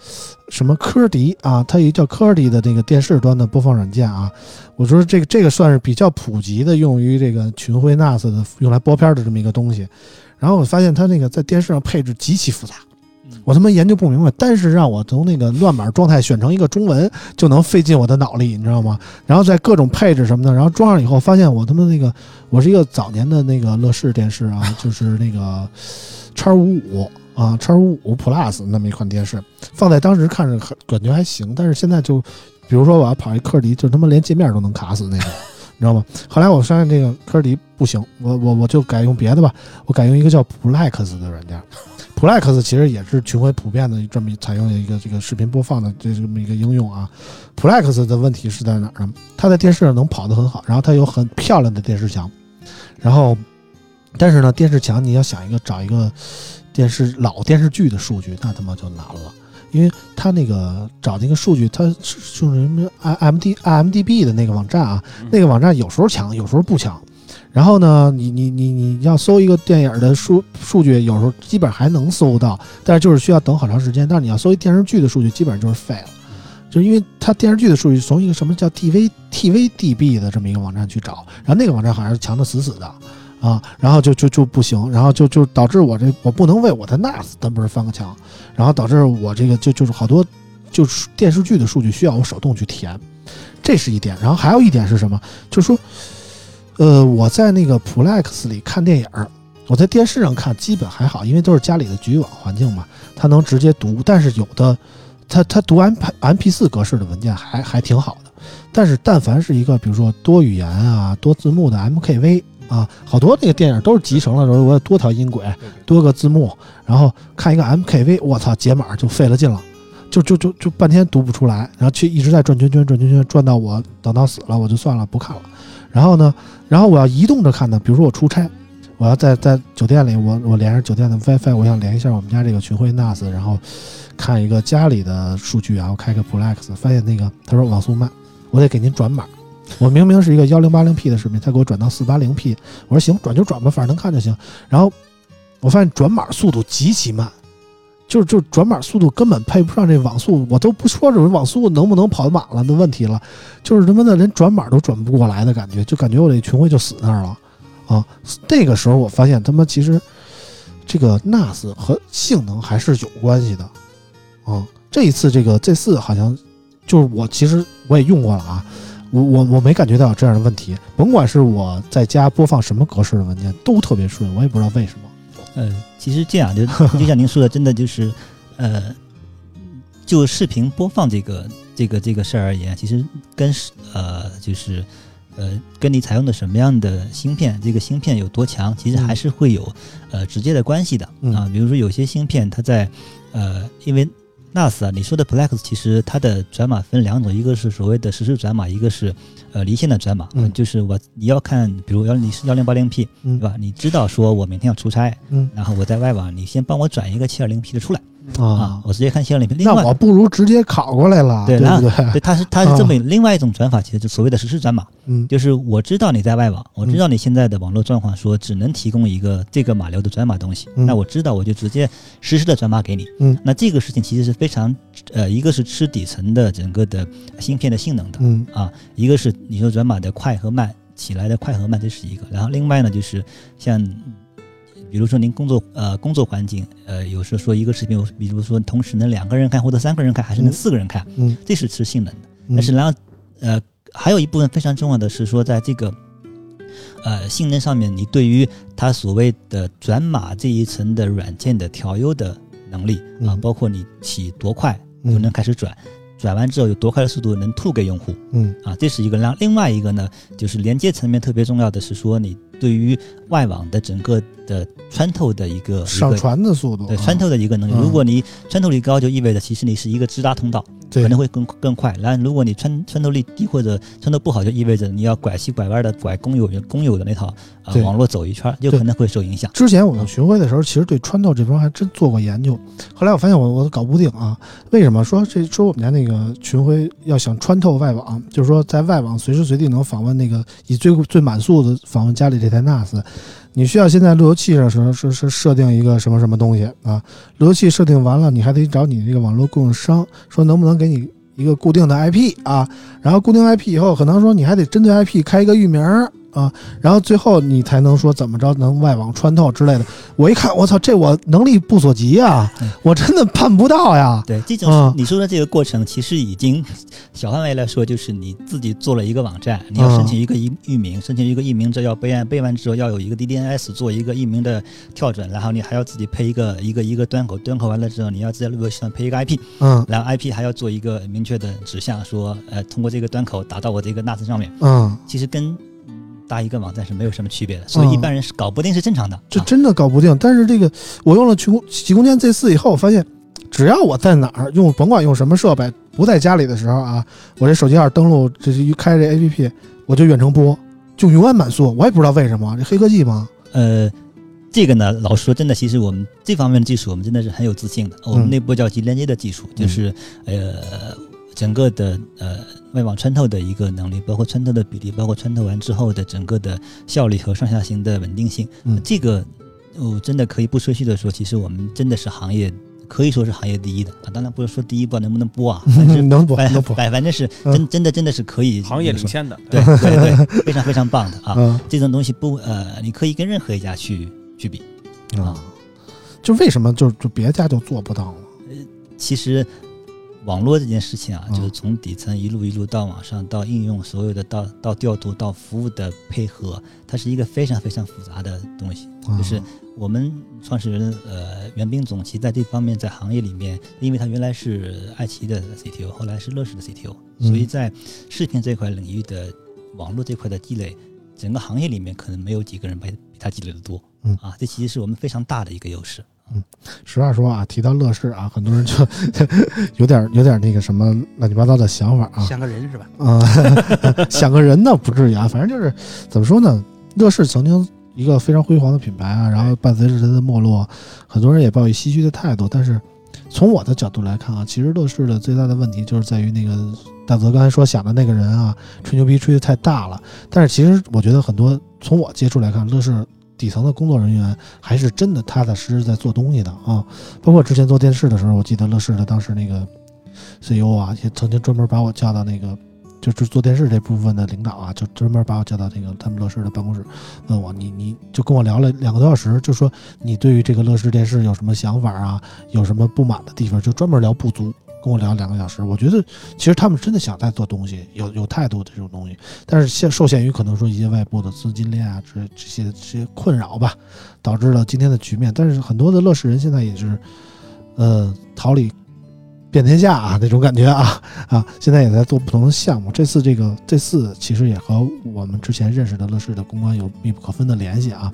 什么科迪啊，它有一叫科迪的那个电视端的播放软件啊，我说这个这个算是比较普及的用于这个群晖 NAS 的用来播片的这么一个东西。然后我发现它那个在电视上配置极其复杂。我他妈研究不明白，但是让我从那个乱码状态选成一个中文，就能费尽我的脑力，你知道吗？然后在各种配置什么的，然后装上以后，发现我他妈那个，我是一个早年的那个乐视电视啊，就是那个叉五五啊，叉五五 Plus 那么一款电视，放在当时看着感觉还行，但是现在就，比如说我要跑一科迪，就他妈连界面都能卡死那种，你知道吗？后来我发现这个科迪不行，我我我就改用别的吧，我改用一个叫 Plex 的软件。Plex 其实也是群晖普遍的这么采用的一个这个视频播放的这这么一个应用啊。Plex 的问题是在哪儿呢？它在电视上能跑得很好，然后它有很漂亮的电视墙，然后但是呢，电视墙你要想一个找一个电视老电视剧的数据，那他妈就难了，因为他那个找那个数据，他是就是什么 i m d IMDB 的那个网站啊，那个网站有时候强，有时候不强。然后呢，你你你你要搜一个电影的数数据，有时候基本上还能搜到，但是就是需要等好长时间。但是你要搜一电视剧的数据，基本上就是废了，就是因为它电视剧的数据从一个什么叫 TV TVDB 的这么一个网站去找，然后那个网站好像是强的死死的啊，然后就就就不行，然后就就导致我这我不能为我的 NAS 单不是翻个墙，然后导致我这个就就是好多就是电视剧的数据需要我手动去填，这是一点。然后还有一点是什么？就是说。呃，我在那个 Plex 里看电影儿，我在电视上看基本还好，因为都是家里的局域网环境嘛，它能直接读。但是有的，它它读 M M P 四格式的文件还还挺好的。但是但凡是一个比如说多语言啊、多字幕的 M K V 啊，好多那个电影都是集成了之后，我有多条音轨、多个字幕，然后看一个 M K V，我操，解码就费了劲了。就就就就半天读不出来，然后去一直在转圈圈转圈圈转到我等到死了，我就算了不看了。然后呢，然后我要移动着看呢，比如说我出差，我要在在酒店里，我我连着酒店的 WiFi，我想连一下我们家这个群晖 NAS，然后看一个家里的数据啊，我开个 Plex，发现那个他说网速慢，我得给您转码。我明明是一个幺零八零 P 的视频，他给我转到四八零 P，我说行，转就转吧，反正能看就行。然后我发现转码速度极其慢。就是就转码速度根本配不上这网速，我都不说这种网速能不能跑满了的问题了，就是他妈的连转码都转不过来的感觉，就感觉我这群晖就死那儿了啊！那个时候我发现他妈其实这个 NAS 和性能还是有关系的啊！这一次这个 Z 四好像就是我其实我也用过了啊，我我我没感觉到有这样的问题，甭管是我在家播放什么格式的文件都特别顺，我也不知道为什么。呃，其实这样就就像您说的，真的就是，呃，就视频播放这个这个这个事儿而言，其实跟是呃就是呃跟你采用的什么样的芯片，这个芯片有多强，其实还是会有呃直接的关系的嗯啊。比如说有些芯片它在呃因为 NAS 啊，你说的 Plex 其实它的转码分两种，一个是所谓的实时转码，一个是呃离线的转码。嗯就是我你要看，比如要你是幺零八零 P，嗯对吧？你知道说我明天要出差，嗯然后我在外网，你先帮我转一个七二零 P 的出来啊啊，，我直接看新闻里面。另外，那我不如直接考过来了，对对不对？对，它是它是这么另外一种转法，其实就所谓的实时转码，嗯就是我知道你在外网，我知道你现在的网络状况，说只能提供一个这个码流的转码东西，嗯那我知道我就直接实时的转码给你。嗯那这个事情其实是非常呃，一个是吃底层的整个的芯片的性能的，嗯啊，一个是你说转码的快和慢起来的快和慢，这是一个。然后另外呢，就是像比比如说您工作呃工作环境，呃有时候说一个视频，比如说同时能两个人看或者三个人看，还是能嗯四个人看，嗯这是吃性能的。嗯但是然后呃还有一部分非常重要的是说，在这个呃性能上面，你对于它所谓的转码这一层的软件的调优的能力啊，嗯。包括你起多快就嗯。能开始转，转完之后有多快的速度能吐给用户。嗯。啊，这是一个。然后另外一个呢，就是连接层面特别重要的是说，你对于外网的整个的穿透的一个上传的速度，对啊穿透的一个能力。嗯如果你穿透力高，就意味着其实你是一个直达通道。对可能会更更快。然后如果你穿穿透力低或者穿透不好，就意味着你要拐西拐弯的拐公有公有的那套网络走一圈儿，有可能会受影响。之前我们巡回的时候，其实对穿透这方还真做过研究。后来我发现我我搞不定啊，为什么说这说我们家那个巡回要想穿透外网，就是说在外网随时随地能访问那个以最最满速的访问家里这台 NAS，你需要先在路由器上是是是设定一个什么什么东西啊？路由器设定完了，你还得找你这个网络供应商说能不能给你一个固定的 IP 啊，然后固定 IP 以后，可能说你还得针对 IP 开一个域名啊，然后最后你才能说怎么着能外网穿透之类的。我一看，我操，这我能力不所及呀嗯，我真的办不到呀。对，这种你说的这个过程，其实已经小范围来说，就是你自己做了一个网站，你要啊申请一个域域名，申请一个域名，这要备案，备完之后要有一个 DDNS 做一个域名的跳转，然后你还要自己配一个一个一个端口，端口完了之后，你要在路由器上配一个 IP，嗯然后 IP 还要做一个明确的指向，说呃通过这个端口打到我这个 NAS 上面。嗯，其实跟嗯搭一个网站是没有什么区别的，所以一般人是搞不定是正常的。啊这真的搞不定。但是这个我用了极空极空间 Z 四以后，我发现只要我在哪儿用，甭管用什么设备，不在家里的时候啊，我这手机号登录，这是一开这 APP，我就远程播，就永远满速。我也不知道为什么，这黑科技吗？呃，这个呢，老实说，真的，其实我们这方面的技术，我们真的是很有自信的。我们内部叫极连接的技术，就是呃，整个的呃外网穿透的一个能力，包括穿透的比例，包括穿透完之后的整个的效率和上下行的稳定性。嗯这个我真的可以不吹嘘的说，其实我们真的是行业可以说是行业第一的啊。当然不是说第一，不知道能不能播啊，反正能播反能播，反反正是嗯真真的真的是可以行业领先的，对 对对，非常非常棒的啊！嗯这种东西不呃，你可以跟任何一家去去比。啊，就为什么就就别家就做不到了？呃？其实网络这件事情啊，嗯就是从底层一路一路到网上，到应用，所有的到到调度到服务的配合，它是一个非常非常复杂的东西。啊就是我们创始人呃袁斌总，其实在这方面在行业里面，因为他原来是爱奇艺的 CTO，后来是乐视的 CTO，嗯所以在视频这块领域的网络这块的积累，整个行业里面可能没有几个人比比他积累的多。嗯啊，这其实是我们非常大的一个优势。实话说啊，提到乐视啊，很多人就 有点有点那个什么乱七八糟的想法啊。像个人是吧？啊，想个人呢不至于啊，反正就是怎么说呢，乐视曾经一个非常辉煌的品牌啊，然后伴随着它的没落，很多人也抱以唏嘘的态度。但是从我的角度来看啊，其实乐视的最大的问题就是在于那个大泽刚才说想的那个人啊，吹牛逼吹的太大了。但是其实我觉得很多从我接触来看，乐视底层的工作人员还是真的踏踏实实在做东西的啊。包括之前做电视的时候，我记得乐视的当时那个 CEO 啊，也曾经专门把我叫到那个。就是做电视这部分的领导啊，就专门把我叫到那个他们乐视的办公室，问我你你就跟我聊了两个多小时，就说你对于这个乐视电视有什么想法啊，有什么不满的地方，就专门聊不足，跟我聊两个小时。我觉得其实他们真的想在做东西，有有态度的这种东西，但是限受限于可能说一些外部的资金链啊，这这些这些困扰吧，导致了今天的局面。但是很多的乐视人现在也是，呃，桃李遍天下啊那种感觉啊啊，现在也在做不同的项目。这次这个这次其实也和我们之前认识的乐视的公关有密不可分的联系啊。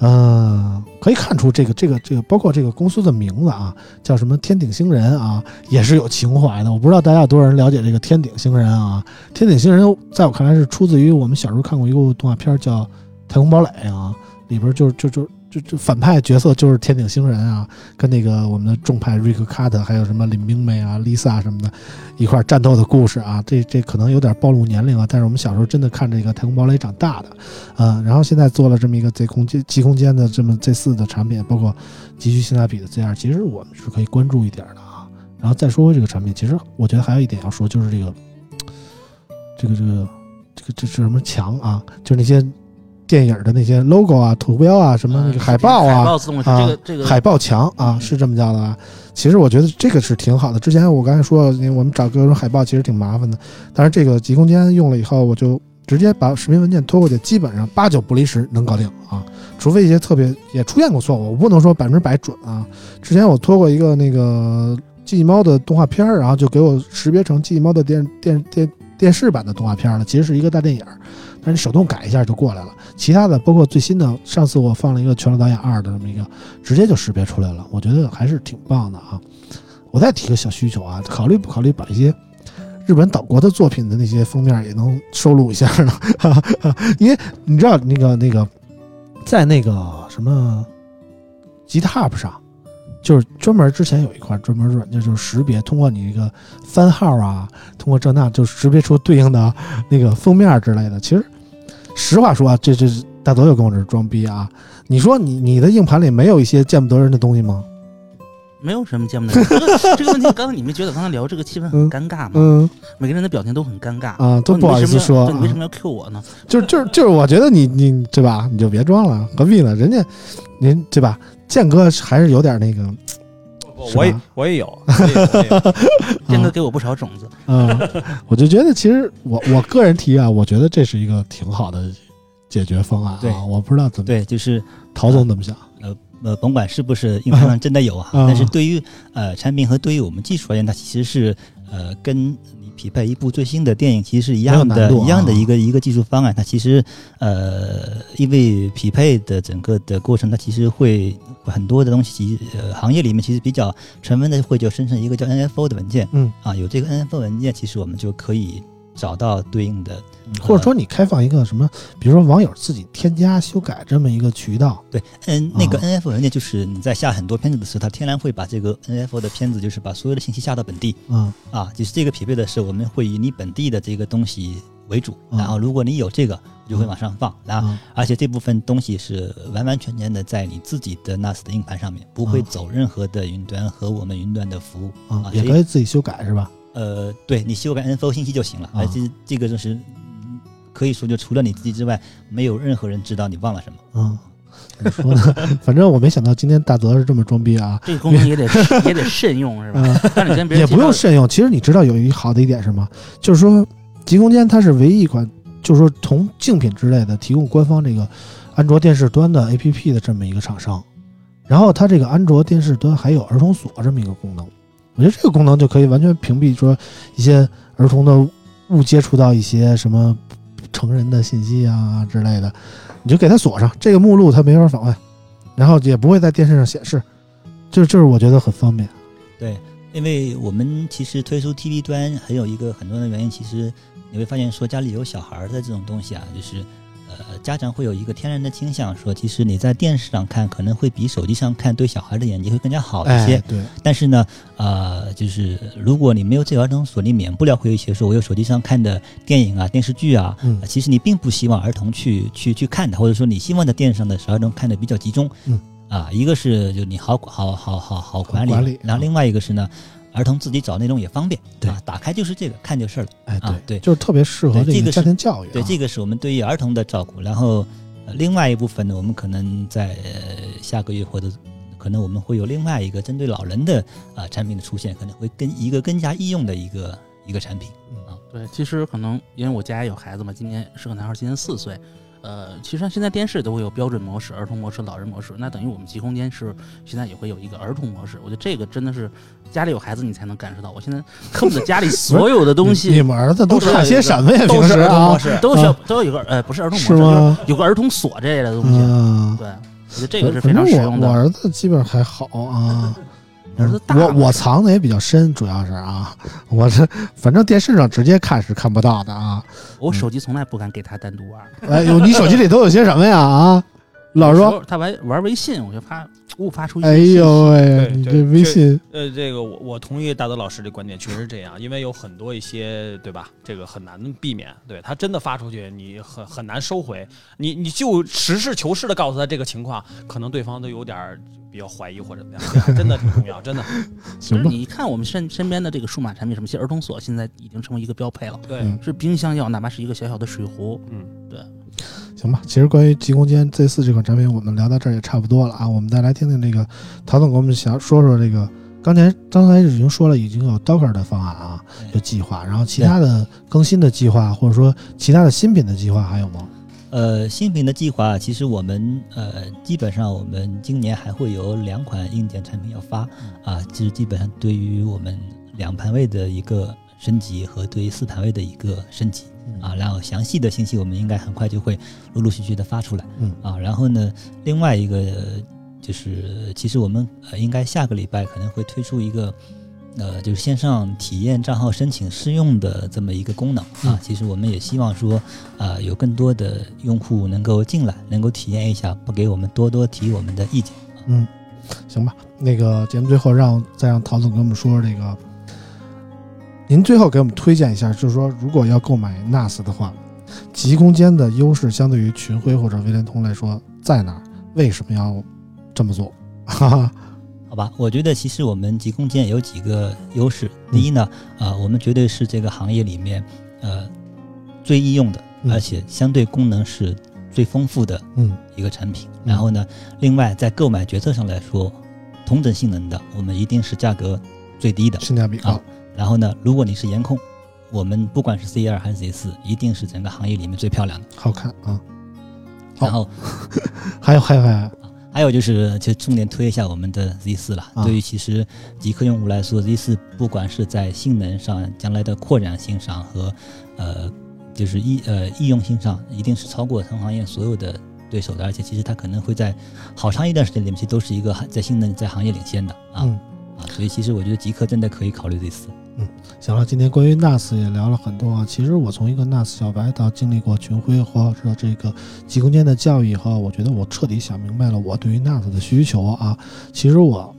嗯、可以看出这个这个这个，包括这个公司的名字啊，叫什么天顶星人啊，也是有情怀的。我不知道大家有多少人了解这个天顶星人啊？天顶星人在我看来是出自于我们小时候看过一部动画片叫《太空堡垒》啊，里边就就就就就反派角色就是天顶星人啊，跟那个我们的众派瑞克卡特还有什么林冰妹啊、Lisa 什么的一块战斗的故事啊。这这可能有点暴露年龄啊，但是我们小时候真的看这个太空堡垒长大的，啊、然后现在做了这么一个 Z 空间极空间的这么 Z 四的产品，包括极具性价比的 Z 二，其实我们是可以关注一点的啊。然后再说这个产品，其实我觉得还有一点要说，就是这个这个这个这个这是什么墙啊？就是那些电影的那些 logo 啊、图标啊、什么那个海报啊、海报自动啊这个这个海报墙啊，嗯是这么叫的啊。其实我觉得这个是挺好的。之前我刚才说，我们找各种海报其实挺麻烦的，但是这个极空间用了以后，我就直接把视频文件拖过去，基本上八九不离十能搞定啊。除非一些特别也出现过错误，我不能说百分之百准啊。之前我拖过一个那个机器猫的动画片儿，然后就给我识别成机器猫的电电电电视版的动画片儿了，其实是一个大电影，但是手动改一下就过来了。其他的包括最新的，上次我放了一个《全裸导演二》的这么一个，直接就识别出来了，我觉得还是挺棒的啊。我再提个小需求啊，考虑不考虑把一些日本岛国的作品的那些封面也能收录一下呢？哈 哈因为你知道那个那个，在那个什么 GitHub 上，就是专门之前有一块专门软件，就是识别通过你那个番号啊，通过这那就识别出对应的那个封面之类的。其实实话说啊，这这大泽又跟我这儿装逼啊！你说你你的硬盘里没有一些见不得人的东西吗？没有什么见不得人。这个这个问题，刚才你们觉得刚才聊这个气氛很尴尬吗？嗯每个人的表情都很尴尬。啊，都不好意思说对你为什么啊，要 Q 我呢？就是就是就是，我觉得你你对吧？你就别装了，何必呢？人家您对吧？建哥还是有点那个，我也我也有，我也有我也有 坚哥给我不少种子，嗯，我就觉得其实我我个人提啊，我觉得这是一个挺好的解决方案对啊。我不知道怎么，对，就是陶总怎么想？呃呃，甭管是不是硬盘上真的有啊，啊但是对于呃产品和对于我们技术而言，它其实是呃跟你匹配一部最新的电影其实是一样的，一样的一个一个技术方案。它其实呃因为匹配的整个的过程，它其实会很多的东西，呃行业里面其实比较成文的会就生成一个叫 NFO 的文件，嗯啊，有这个 NFO 文件，其实我们就可以找到对应的或者说你开放一个什么，比如说网友自己添加修改这么一个渠道，对，嗯，那个啊。NFO 文件就是你在下很多片子的时候，它天然会把这个 NFO 的片子，就是把所有的信息下到本地嗯。啊，就是这个匹配的是我们会以你本地的这个东西为主，嗯。然后如果你有这个，我就会往上放，然后啊而且这部分东西是完完全全的在你自己的 NAS 的硬盘上面，不会啊走任何的云端和我们云端的服务啊也可以自己修改是吧？呃，对你修改 NFO 信息就行了，啊。而且这个就是嗯可以说就除了你自己之外，没有任何人知道你忘了什么。嗯，怎么说呢？反正我没想到今天大泽是这么装逼啊。这个功能也得也得慎用是吧？嗯，但你跟别也不用慎用。其实你知道有一好的一点是什么？就是说极空间它是唯一一款，就是说从竞品之类的提供官方这个安卓电视端的 APP 的这么一个厂商。然后它这个安卓电视端还有儿童锁这么一个功能，我觉得这个功能就可以完全屏蔽说一些儿童的误接触到一些什么成人的信息啊之类的，你就给它锁上，这个目录它没法访问，然后也不会在电视上显示，就就是我觉得很方便。对，因为我们其实推出 TV 端还有一个很多的原因，其实你会发现说家里有小孩的这种东西啊，就是家长会有一个天然的倾向，说其实你在电视上看可能会比手机上看对小孩的眼睛会更加好一些。哎，对，但是呢，呃，就是如果你没有这个儿童锁，你免不了会有一些说我有手机上看的电影啊、电视剧啊，其实你并不希望儿童去去去看的，或者说你希望在电视上的时候儿童看的比较集中。嗯。啊，一个是就你好好好好好管理，管理然后另外一个是呢，儿童自己找内容也方便，对啊，打开就是这个，看就是了。哎，啊对就是特别适合这个家庭教育、啊。对，这个是我们对于儿童的照顾。然后，呃、另外一部分呢，我们可能在、呃、下个月或者可能我们会有另外一个针对老人的啊、产品的出现，可能会跟一个更加易用的一个一个产品啊。对，其实可能因为我家也有孩子嘛，今年是个男孩，今年四岁。呃，其实现在电视都会有标准模式、儿童模式、老人模式，那等于我们极空间是现在也会有一个儿童模式。我觉得这个真的是家里有孩子你才能感受到。我现在恨不得家里所有的东西你 们儿子都看些什么呀？都是儿童模，式，都需要啊都有一个呃，不是儿童模是式，就是？有个儿童锁这类的东西。嗯，对，我觉得这个是非常实用的。我儿子基本上还好啊。儿子大我我藏的也比较深，主要是啊，我这反正电视上直接看是看不到的啊。我手机从来不敢给他单独玩。哎呦，你手机里都有些什么呀？啊，老实说，他玩玩微信，我就发误发出一些哎信息。呦喂，这微信。呃，这个我我同意大德老师的观点，确实是这样，因为有很多一些对吧，这个很难避免，对他真的发出去，你很很难收回，你你就实事求是的告诉他这个情况，可能对方都有点比较怀疑或者怎么样，真的挺重要，真的，行吧就是？你看我们身身边的这个数码产品，什么，其实儿童锁现在已经成为一个标配了。对，嗯是冰箱要，哪怕是一个小小的水壶，嗯，对，行吧，其实关于极空间 Z 四这款产品，我们聊到这儿也差不多了啊。我们再来听听这个陶总给我们想说说这个，刚才刚才已经说了，已经有 Docker 的方案啊，有计划，然后其他的更新的计划，或者说其他的新品的计划还有吗？呃，新品的计划，其实我们呃，基本上我们今年还会有两款硬件产品要发啊，就是基本上对于我们两盘位的一个升级和对于四盘位的一个升级啊，然后详细的信息我们应该很快就会陆陆续续的发出来，嗯啊，然后呢，另外一个就是其实我们呃应该下个礼拜可能会推出一个。呃，就是线上体验账号申请试用的这么一个功能啊，其实我们也希望说，啊，有更多的用户能够进来，能够体验一下，不给我们多多提我们的意见。嗯，行吧。那个节目最后让再让陶总给我们说说这个，您最后给我们推荐一下，就是说如果要购买 NAS 的话，极空间的优势相对于群晖或者威联通来说在哪儿？为什么要这么做？哈哈。好吧，我觉得其实我们极空间有几个优势。第一呢，啊，我们绝对是这个行业里面呃最易用的，嗯而且相对功能是最丰富的嗯一个产品。然后呢，另外在购买决策上来说，同等性能的，我们一定是价格最低的。性价比高啊。然后呢，如果你是颜控，我们不管是 C 二还是 Z 四，一定是整个行业里面最漂亮的。好看啊。然后 还有还有还有，还有就是，就重点推一下我们的 Z 四了。啊对于其实极客用户来说，Z 四不管是在性能上、将来的扩展性上和呃，就是易呃易用性上，一定是超过同行业所有的对手的。而且其实它可能会在好长一段时间里面，其实都是一个在性能在行业领先的啊、嗯。啊。所以其实我觉得极客真的可以考虑这次。嗯。行了，今天关于 NAS 也聊了很多啊。其实我从一个 NAS 小白到经历过群晖或者这个极空间的教育以后，我觉得我彻底想明白了我对于 NAS 的需求啊。其实我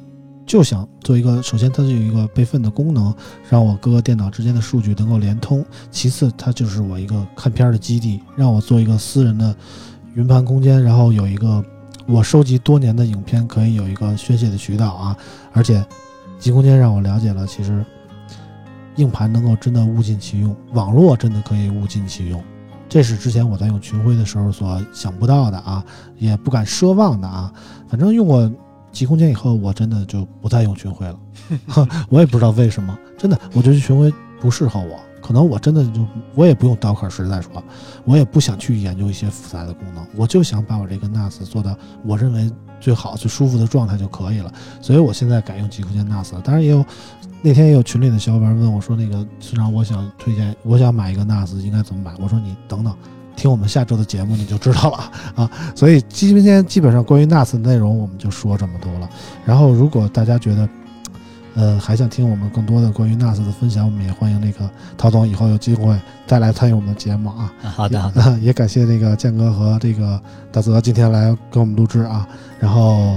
就想做一个，首先它是有一个备份的功能，让我各个电脑之间的数据能够连通；其次，它就是我一个看片的基地，让我做一个私人的云盘空间，然后有一个我收集多年的影片可以有一个宣泄的渠道啊。而且极空间让我了解了，其实。硬盘能够真的物尽其用，网络真的可以物尽其用，这是之前我在用群晖的时候所想不到的啊，也不敢奢望的啊。反正用过极空间以后，我真的就不再用群晖了 我也不知道为什么，真的，我觉得群晖不适合我，可能我真的就我也不用 Docker，实在说，我也不想去研究一些复杂的功能，我就想把我这个 NAS 做到我认为最好、最舒服的状态就可以了。所以我现在改用极客间 NAS 了，当然也有。那天也有群里的小伙伴问我说：“那个村长，我想推荐，我想买一个 NAS，应该怎么买？”我说：“你等等，听我们下周的节目你就知道了 啊。”所以今天基本上关于 NAS 的内容我们就说这么多了。然后如果大家觉得，呃，还想听我们更多的关于 NAS 的分享，我们也欢迎那个陶总以后有机会再来参与我们的节目啊。啊好的，好的。也 感谢这个建哥和这个大泽今天来跟我们录制啊。然后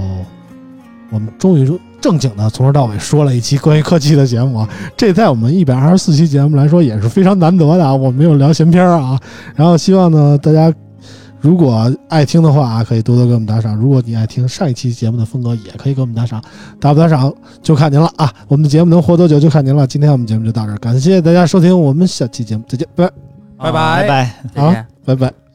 我们终于。正经的从头到尾说了一期关于科技的节目，这在我们一百二十四期节目来说也是非常难得的啊！我没有聊闲篇啊，然后希望呢大家如果爱听的话啊，可以多多给我们打赏；如果你爱听上一期节目的风格，也可以给我们打赏。打不打赏就看您了啊！我们的节目能活多久就看您了。今天我们节目就到这儿，感谢大家收听，我们下期节目再见，拜拜拜拜。再见。拜拜。